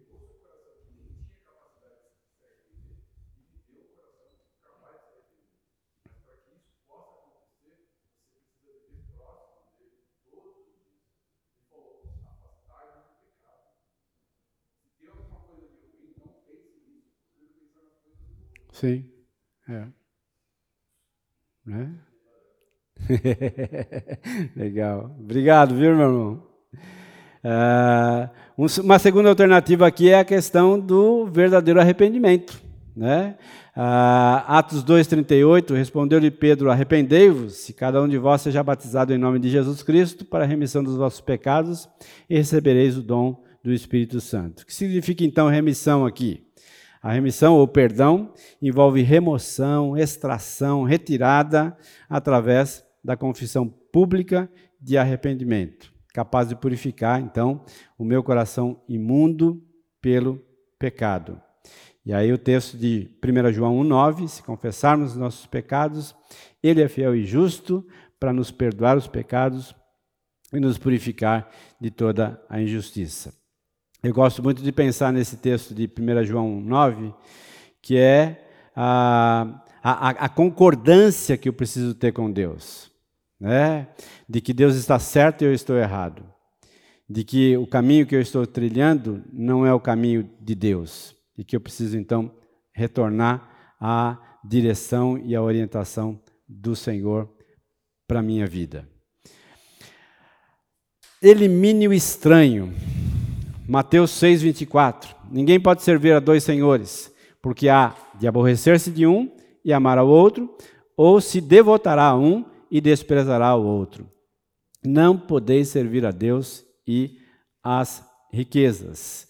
[SPEAKER 1] Sim. É. Né? Legal. Obrigado, viu, meu irmão? Uh, uma segunda alternativa aqui é a questão do verdadeiro arrependimento. Né? Uh, Atos 2,38, respondeu-lhe Pedro, arrependei-vos, se cada um de vós seja batizado em nome de Jesus Cristo, para a remissão dos vossos pecados, e recebereis o dom do Espírito Santo. O que significa então remissão aqui? A remissão ou perdão envolve remoção, extração, retirada através da confissão pública de arrependimento, capaz de purificar, então, o meu coração imundo pelo pecado. E aí o texto de 1 João 1,9: se confessarmos os nossos pecados, Ele é fiel e justo para nos perdoar os pecados e nos purificar de toda a injustiça. Eu gosto muito de pensar nesse texto de 1 João 9, que é a, a, a concordância que eu preciso ter com Deus. Né? De que Deus está certo e eu estou errado. De que o caminho que eu estou trilhando não é o caminho de Deus. E que eu preciso, então, retornar à direção e à orientação do Senhor para a minha vida. Elimine o estranho. Mateus 6, 24. Ninguém pode servir a dois senhores, porque há de aborrecer-se de um e amar ao outro, ou se devotará a um e desprezará o outro. Não podeis servir a Deus e as riquezas.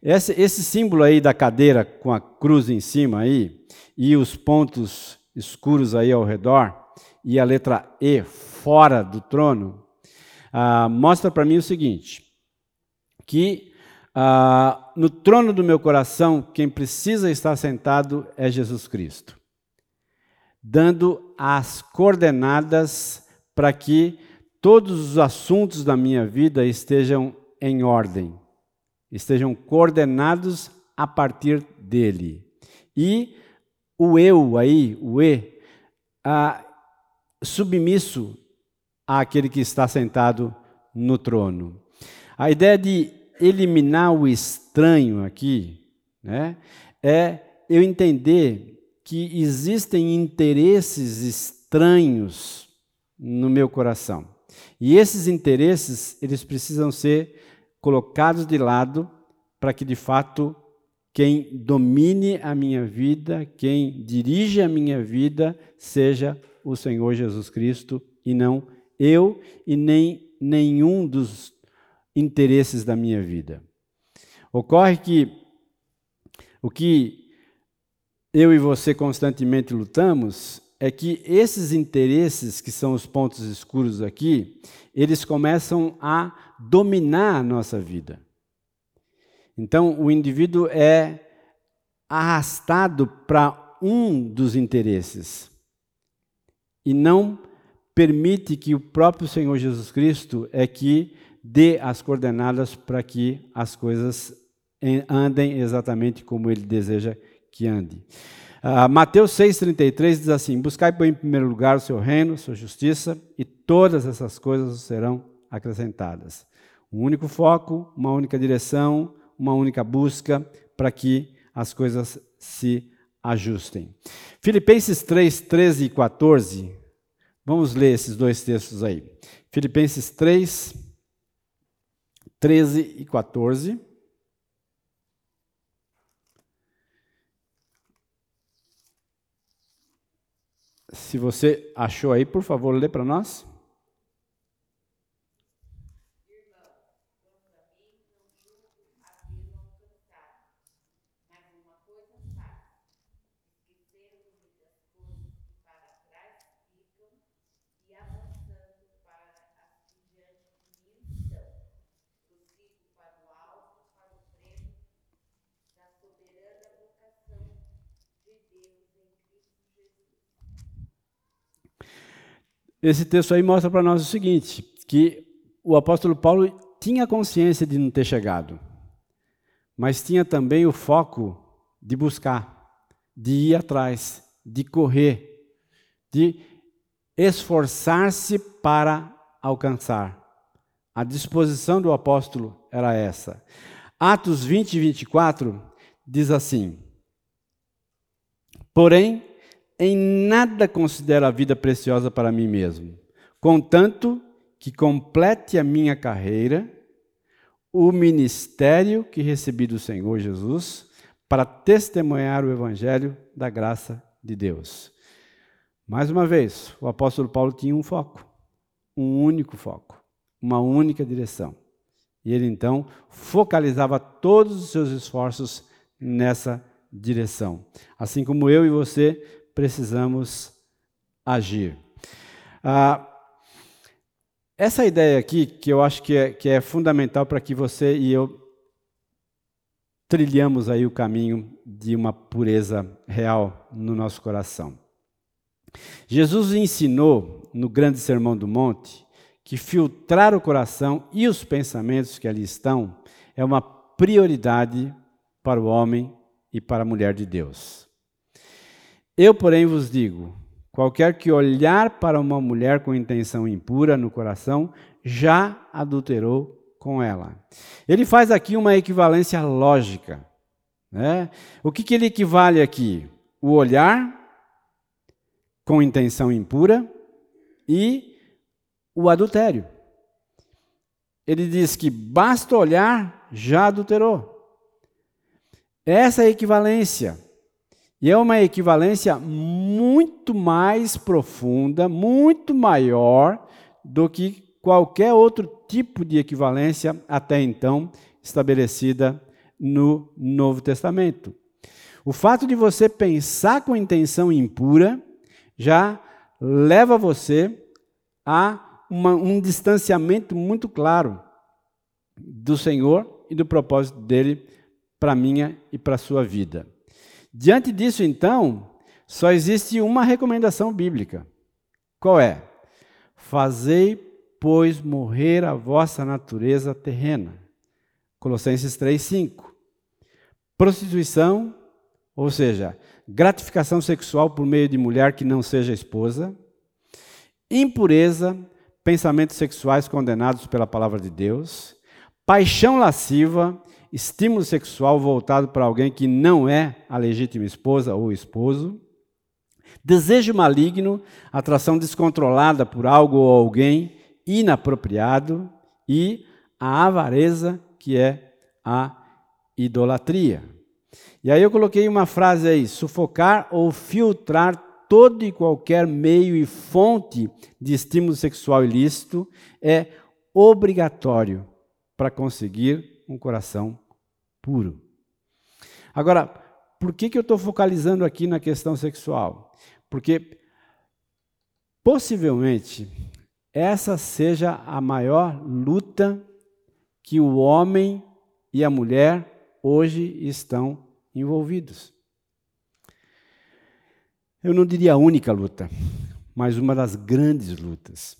[SPEAKER 1] Esse, esse símbolo aí da cadeira com a cruz em cima aí, e os pontos escuros aí ao redor, e a letra E fora do trono, ah, mostra para mim o seguinte: que ah, no trono do meu coração, quem precisa estar sentado é Jesus Cristo, dando as coordenadas para que todos os assuntos da minha vida estejam em ordem, estejam coordenados a partir dele. E o eu aí, o E, ah, submisso àquele que está sentado no trono. A ideia de eliminar o estranho aqui, né, é eu entender que existem interesses estranhos no meu coração. E esses interesses, eles precisam ser colocados de lado para que de fato quem domine a minha vida, quem dirige a minha vida, seja o Senhor Jesus Cristo e não eu e nem nenhum dos interesses da minha vida. Ocorre que o que eu e você constantemente lutamos é que esses interesses, que são os pontos escuros aqui, eles começam a dominar a nossa vida. Então, o indivíduo é arrastado para um dos interesses e não permite que o próprio Senhor Jesus Cristo é que dê as coordenadas para que as coisas andem exatamente como ele deseja que ande. Uh, Mateus 6,33 diz assim: Buscai, em primeiro lugar, o seu reino, sua justiça, e todas essas coisas serão acrescentadas. Um único foco, uma única direção, uma única busca para que as coisas se ajustem. Filipenses 3, 13 e 14. Vamos ler esses dois textos aí. Filipenses 3, 13 e 14. Se você achou aí, por favor, lê para nós.
[SPEAKER 2] e
[SPEAKER 1] esse texto aí mostra para nós o seguinte: que o apóstolo Paulo tinha consciência de não ter chegado, mas tinha também o foco de buscar, de ir atrás, de correr, de esforçar-se para alcançar. A disposição do apóstolo era essa. Atos 20 e 24 diz assim: Porém, em nada considero a vida preciosa para mim mesmo, contanto que complete a minha carreira, o ministério que recebi do Senhor Jesus, para testemunhar o evangelho da graça de Deus. Mais uma vez, o apóstolo Paulo tinha um foco, um único foco, uma única direção. E ele então focalizava todos os seus esforços nessa direção. Assim como eu e você precisamos agir. Ah, essa ideia aqui, que eu acho que é, que é fundamental para que você e eu trilhamos aí o caminho de uma pureza real no nosso coração. Jesus ensinou no grande Sermão do Monte que filtrar o coração e os pensamentos que ali estão é uma prioridade para o homem e para a mulher de Deus. Eu, porém, vos digo: qualquer que olhar para uma mulher com intenção impura no coração, já adulterou com ela. Ele faz aqui uma equivalência lógica. Né? O que, que ele equivale aqui? O olhar com intenção impura e o adultério. Ele diz que basta olhar, já adulterou. Essa é a equivalência. E é uma equivalência muito mais profunda, muito maior do que qualquer outro tipo de equivalência até então estabelecida no Novo Testamento. O fato de você pensar com intenção impura já leva você a uma, um distanciamento muito claro do Senhor e do propósito dele para minha e para sua vida. Diante disso, então, só existe uma recomendação bíblica. Qual é? Fazei, pois, morrer a vossa natureza terrena. Colossenses 3:5. Prostituição, ou seja, gratificação sexual por meio de mulher que não seja esposa, impureza, pensamentos sexuais condenados pela palavra de Deus, paixão lasciva, estímulo sexual voltado para alguém que não é a legítima esposa ou esposo, desejo maligno, atração descontrolada por algo ou alguém inapropriado e a avareza, que é a idolatria. E aí eu coloquei uma frase aí: sufocar ou filtrar todo e qualquer meio e fonte de estímulo sexual ilícito é obrigatório para conseguir um coração puro. Agora, por que, que eu estou focalizando aqui na questão sexual? Porque possivelmente essa seja a maior luta que o homem e a mulher hoje estão envolvidos. Eu não diria a única luta, mas uma das grandes lutas.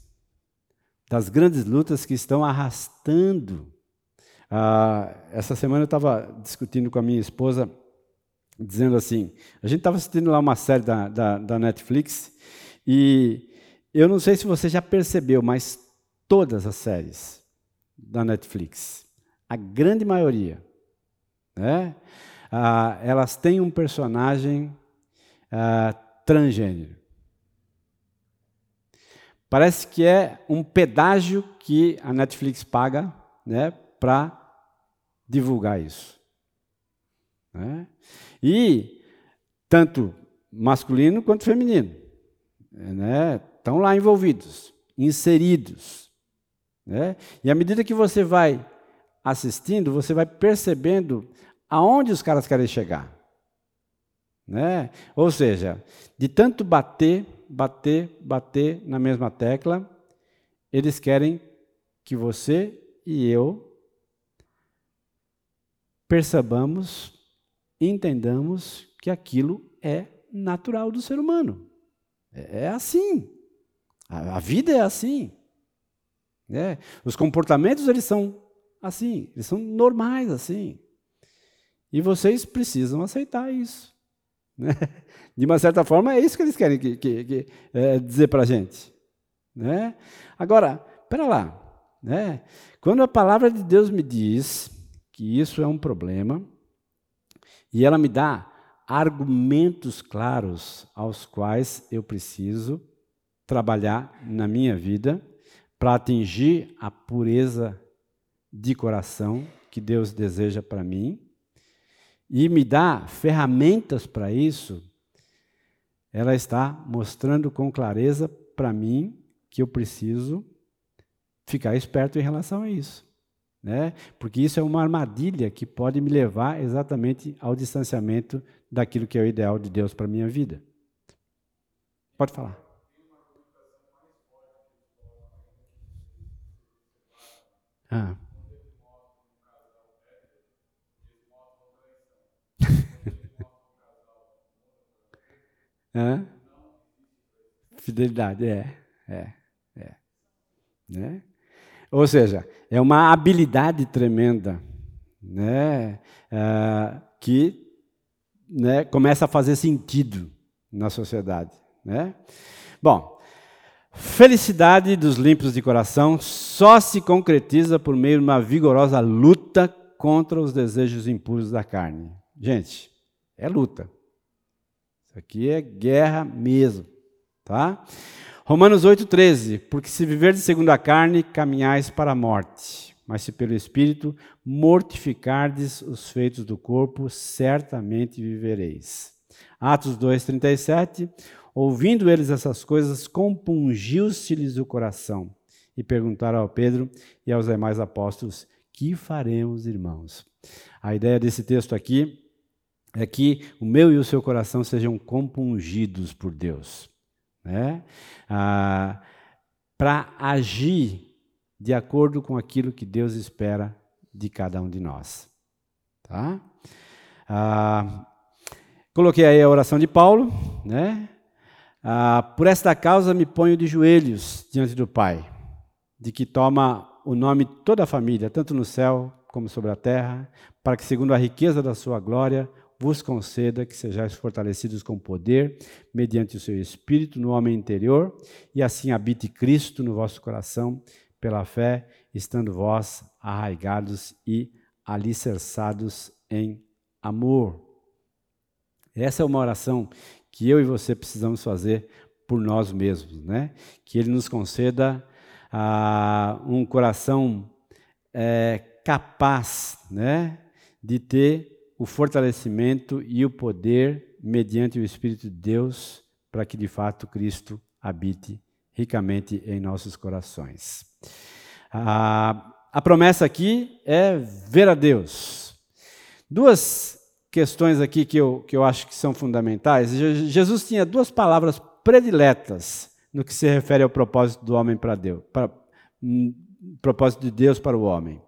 [SPEAKER 1] Das grandes lutas que estão arrastando ah, essa semana eu estava discutindo com a minha esposa, dizendo assim: a gente estava assistindo lá uma série da, da, da Netflix, e eu não sei se você já percebeu, mas todas as séries da Netflix, a grande maioria, né, ah, elas têm um personagem ah, transgênero. Parece que é um pedágio que a Netflix paga né, para divulgar isso. Né? E tanto masculino quanto feminino né? estão lá envolvidos, inseridos. Né? E à medida que você vai assistindo, você vai percebendo aonde os caras querem chegar. Né? Ou seja, de tanto bater, bater, bater na mesma tecla, eles querem que você e eu percebamos, entendamos que aquilo é natural do ser humano. É, é assim. A, vida é assim. Né? Os comportamentos eles são assim, eles são normais assim. E vocês precisam aceitar isso. Né? De uma certa forma, é isso que eles querem que, que, que, é, dizer para a gente. Né? Agora, espera lá. Né? Quando a palavra de Deus me diz que isso é um problema, e ela me dá argumentos claros aos quais eu preciso trabalhar na minha vida para atingir a pureza de coração que Deus deseja para mim e me dá ferramentas para isso, ela está mostrando com clareza para mim que eu preciso ficar esperto em relação a isso. Né? Porque isso é uma armadilha que pode me levar exatamente ao distanciamento daquilo que é o ideal de Deus para minha vida. Pode falar. Ah. Hã? Fidelidade, é, é, é. Né? Ou seja, é uma habilidade tremenda, né? Uh, que né, começa a fazer sentido na sociedade, né? Bom, felicidade dos limpos de coração só se concretiza por meio de uma vigorosa luta contra os desejos impuros da carne. Gente, é luta. Isso aqui é guerra mesmo, tá? Romanos 8:13, porque se viver de segundo a carne, caminhais para a morte, mas se pelo espírito mortificardes os feitos do corpo, certamente vivereis. Atos 2:37, ouvindo eles essas coisas, compungiu-se-lhes o coração e perguntaram ao Pedro e aos demais apóstolos: "Que faremos, irmãos?" A ideia desse texto aqui é que o meu e o seu coração sejam compungidos por Deus, né? Ah, para agir de acordo com aquilo que Deus espera de cada um de nós, tá? Ah, coloquei aí a oração de Paulo, né? Ah, por esta causa me ponho de joelhos diante do Pai, de que toma o nome toda a família, tanto no céu como sobre a terra, para que segundo a riqueza da sua glória vos conceda que sejais fortalecidos com poder, mediante o seu Espírito no homem interior, e assim habite Cristo no vosso coração, pela fé, estando vós arraigados e alicerçados em amor. Essa é uma oração que eu e você precisamos fazer por nós mesmos, né? Que Ele nos conceda ah, um coração é, capaz, né? De ter o fortalecimento e o poder mediante o Espírito de Deus, para que de fato Cristo habite ricamente em nossos corações. A, a promessa aqui é ver a Deus. Duas questões aqui que eu, que eu acho que são fundamentais. Jesus tinha duas palavras prediletas no que se refere ao propósito do homem para Deus, para, um, propósito de Deus para o homem.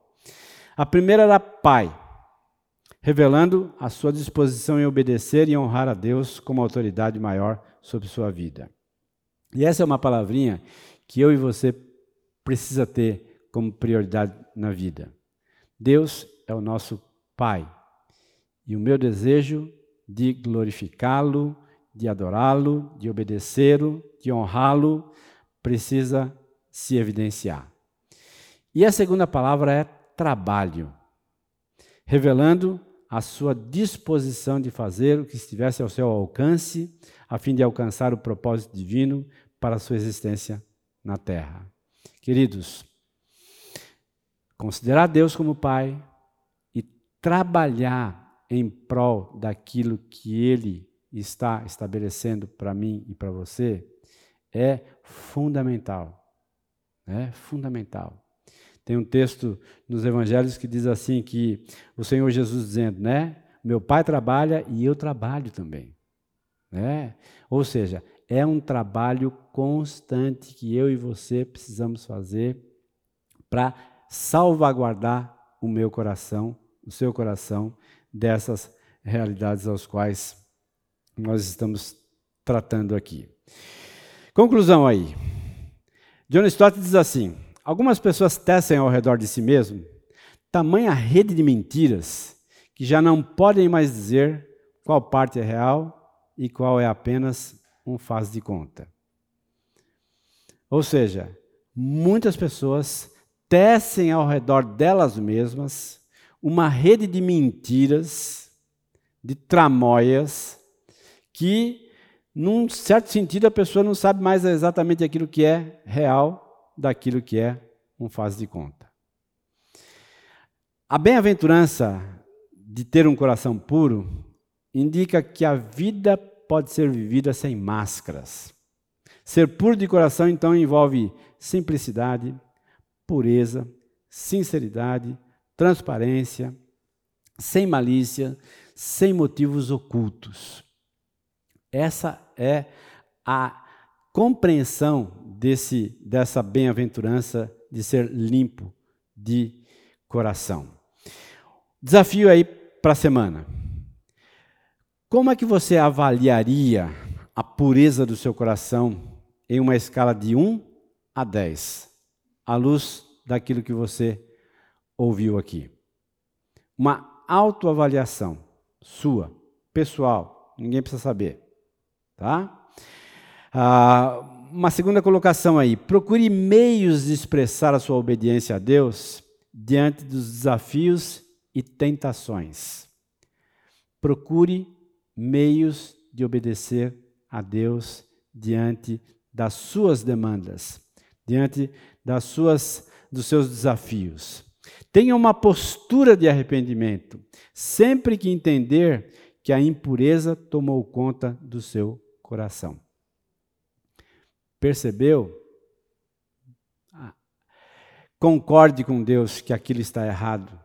[SPEAKER 1] A primeira era Pai revelando a sua disposição em obedecer e honrar a Deus como autoridade maior sobre sua vida. E essa é uma palavrinha que eu e você precisa ter como prioridade na vida. Deus é o nosso Pai. E o meu desejo de glorificá-lo, de adorá-lo, de obedecê-lo, de honrá-lo, precisa se evidenciar. E a segunda palavra é trabalho, revelando a sua disposição de fazer o que estivesse ao seu alcance, a fim de alcançar o propósito divino para a sua existência na terra. Queridos, considerar Deus como Pai e trabalhar em prol daquilo que Ele está estabelecendo para mim e para você é fundamental. É fundamental. Tem um texto nos evangelhos que diz assim que o Senhor Jesus dizendo, né? Meu pai trabalha e eu trabalho também. Né? Ou seja, é um trabalho constante que eu e você precisamos fazer para salvaguardar o meu coração, o seu coração, dessas realidades aos quais nós estamos tratando aqui. Conclusão aí. John Stott diz assim: algumas pessoas tecem ao redor de si mesmo tamanha rede de mentiras que já não podem mais dizer qual parte é real e qual é apenas um faz de conta. Ou seja, muitas pessoas tecem ao redor delas mesmas uma rede de mentiras, de tramóias, que, num certo sentido, a pessoa não sabe mais exatamente aquilo que é real daquilo que é um faz de conta. A bem-aventurança de ter um coração puro indica que a vida pode ser vivida sem máscaras. Ser puro de coração, então, envolve simplicidade, pureza, sinceridade, transparência, sem malícia, sem motivos ocultos. Essa é a compreensão desse, dessa bem-aventurança de ser limpo de coração. Desafio aí para a semana. Como é que você avaliaria a pureza do seu coração em uma escala de 1 a 10, à luz daquilo que você ouviu aqui? Uma autoavaliação sua, pessoal, ninguém precisa saber, tá? Ah, uma segunda colocação aí: procure meios de expressar a sua obediência a Deus diante dos desafios e tentações. Procure meios de obedecer a Deus diante das suas demandas, diante das suas dos seus desafios. Tenha uma postura de arrependimento, sempre que entender que a impureza tomou conta do seu coração. Percebeu? Ah, concorde com Deus que aquilo está errado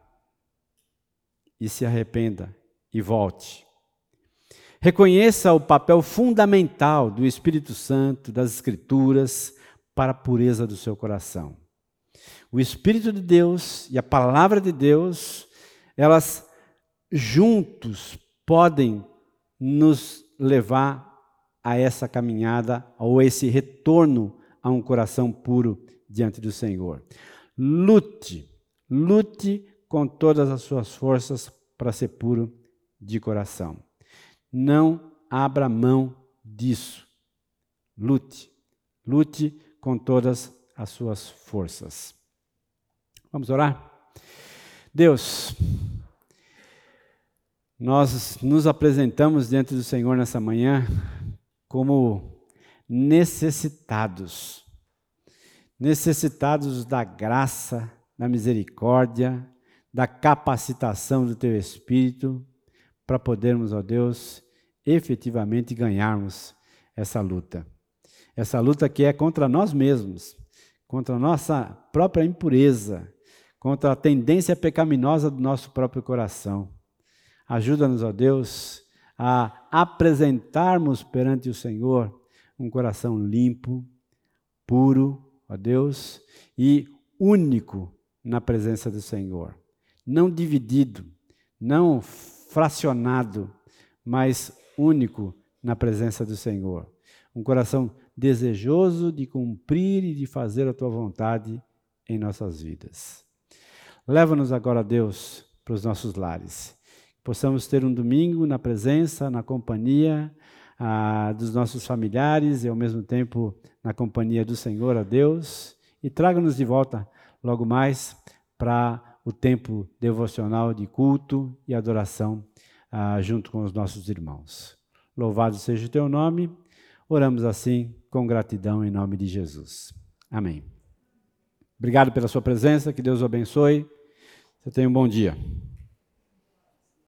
[SPEAKER 1] e se arrependa e volte. Reconheça o papel fundamental do Espírito Santo, das Escrituras, para a pureza do seu coração. O Espírito de Deus e a palavra de Deus, elas juntos podem nos levar a essa caminhada, ou esse retorno a um coração puro diante do Senhor. Lute, lute com todas as suas forças para ser puro de coração. Não abra mão disso. Lute. Lute com todas as suas forças. Vamos orar? Deus, nós nos apresentamos diante do Senhor nessa manhã como necessitados, necessitados da graça, da misericórdia, da capacitação do teu espírito para podermos, ó Deus, efetivamente ganharmos essa luta. Essa luta que é contra nós mesmos, contra a nossa própria impureza, contra a tendência pecaminosa do nosso próprio coração. Ajuda-nos, ó Deus, a apresentarmos perante o Senhor um coração limpo, puro, ó Deus, e único na presença do Senhor não dividido, não fracionado, mas único na presença do Senhor. Um coração desejoso de cumprir e de fazer a tua vontade em nossas vidas. Leva-nos agora, Deus, para os nossos lares. Possamos ter um domingo na presença, na companhia ah, dos nossos familiares e, ao mesmo tempo, na companhia do Senhor, a Deus. E traga-nos de volta logo mais para o tempo devocional de culto e adoração ah, junto com os nossos irmãos. Louvado seja o teu nome. Oramos assim com gratidão em nome de Jesus. Amém. Obrigado pela sua presença, que Deus o abençoe. Você tenha um bom dia.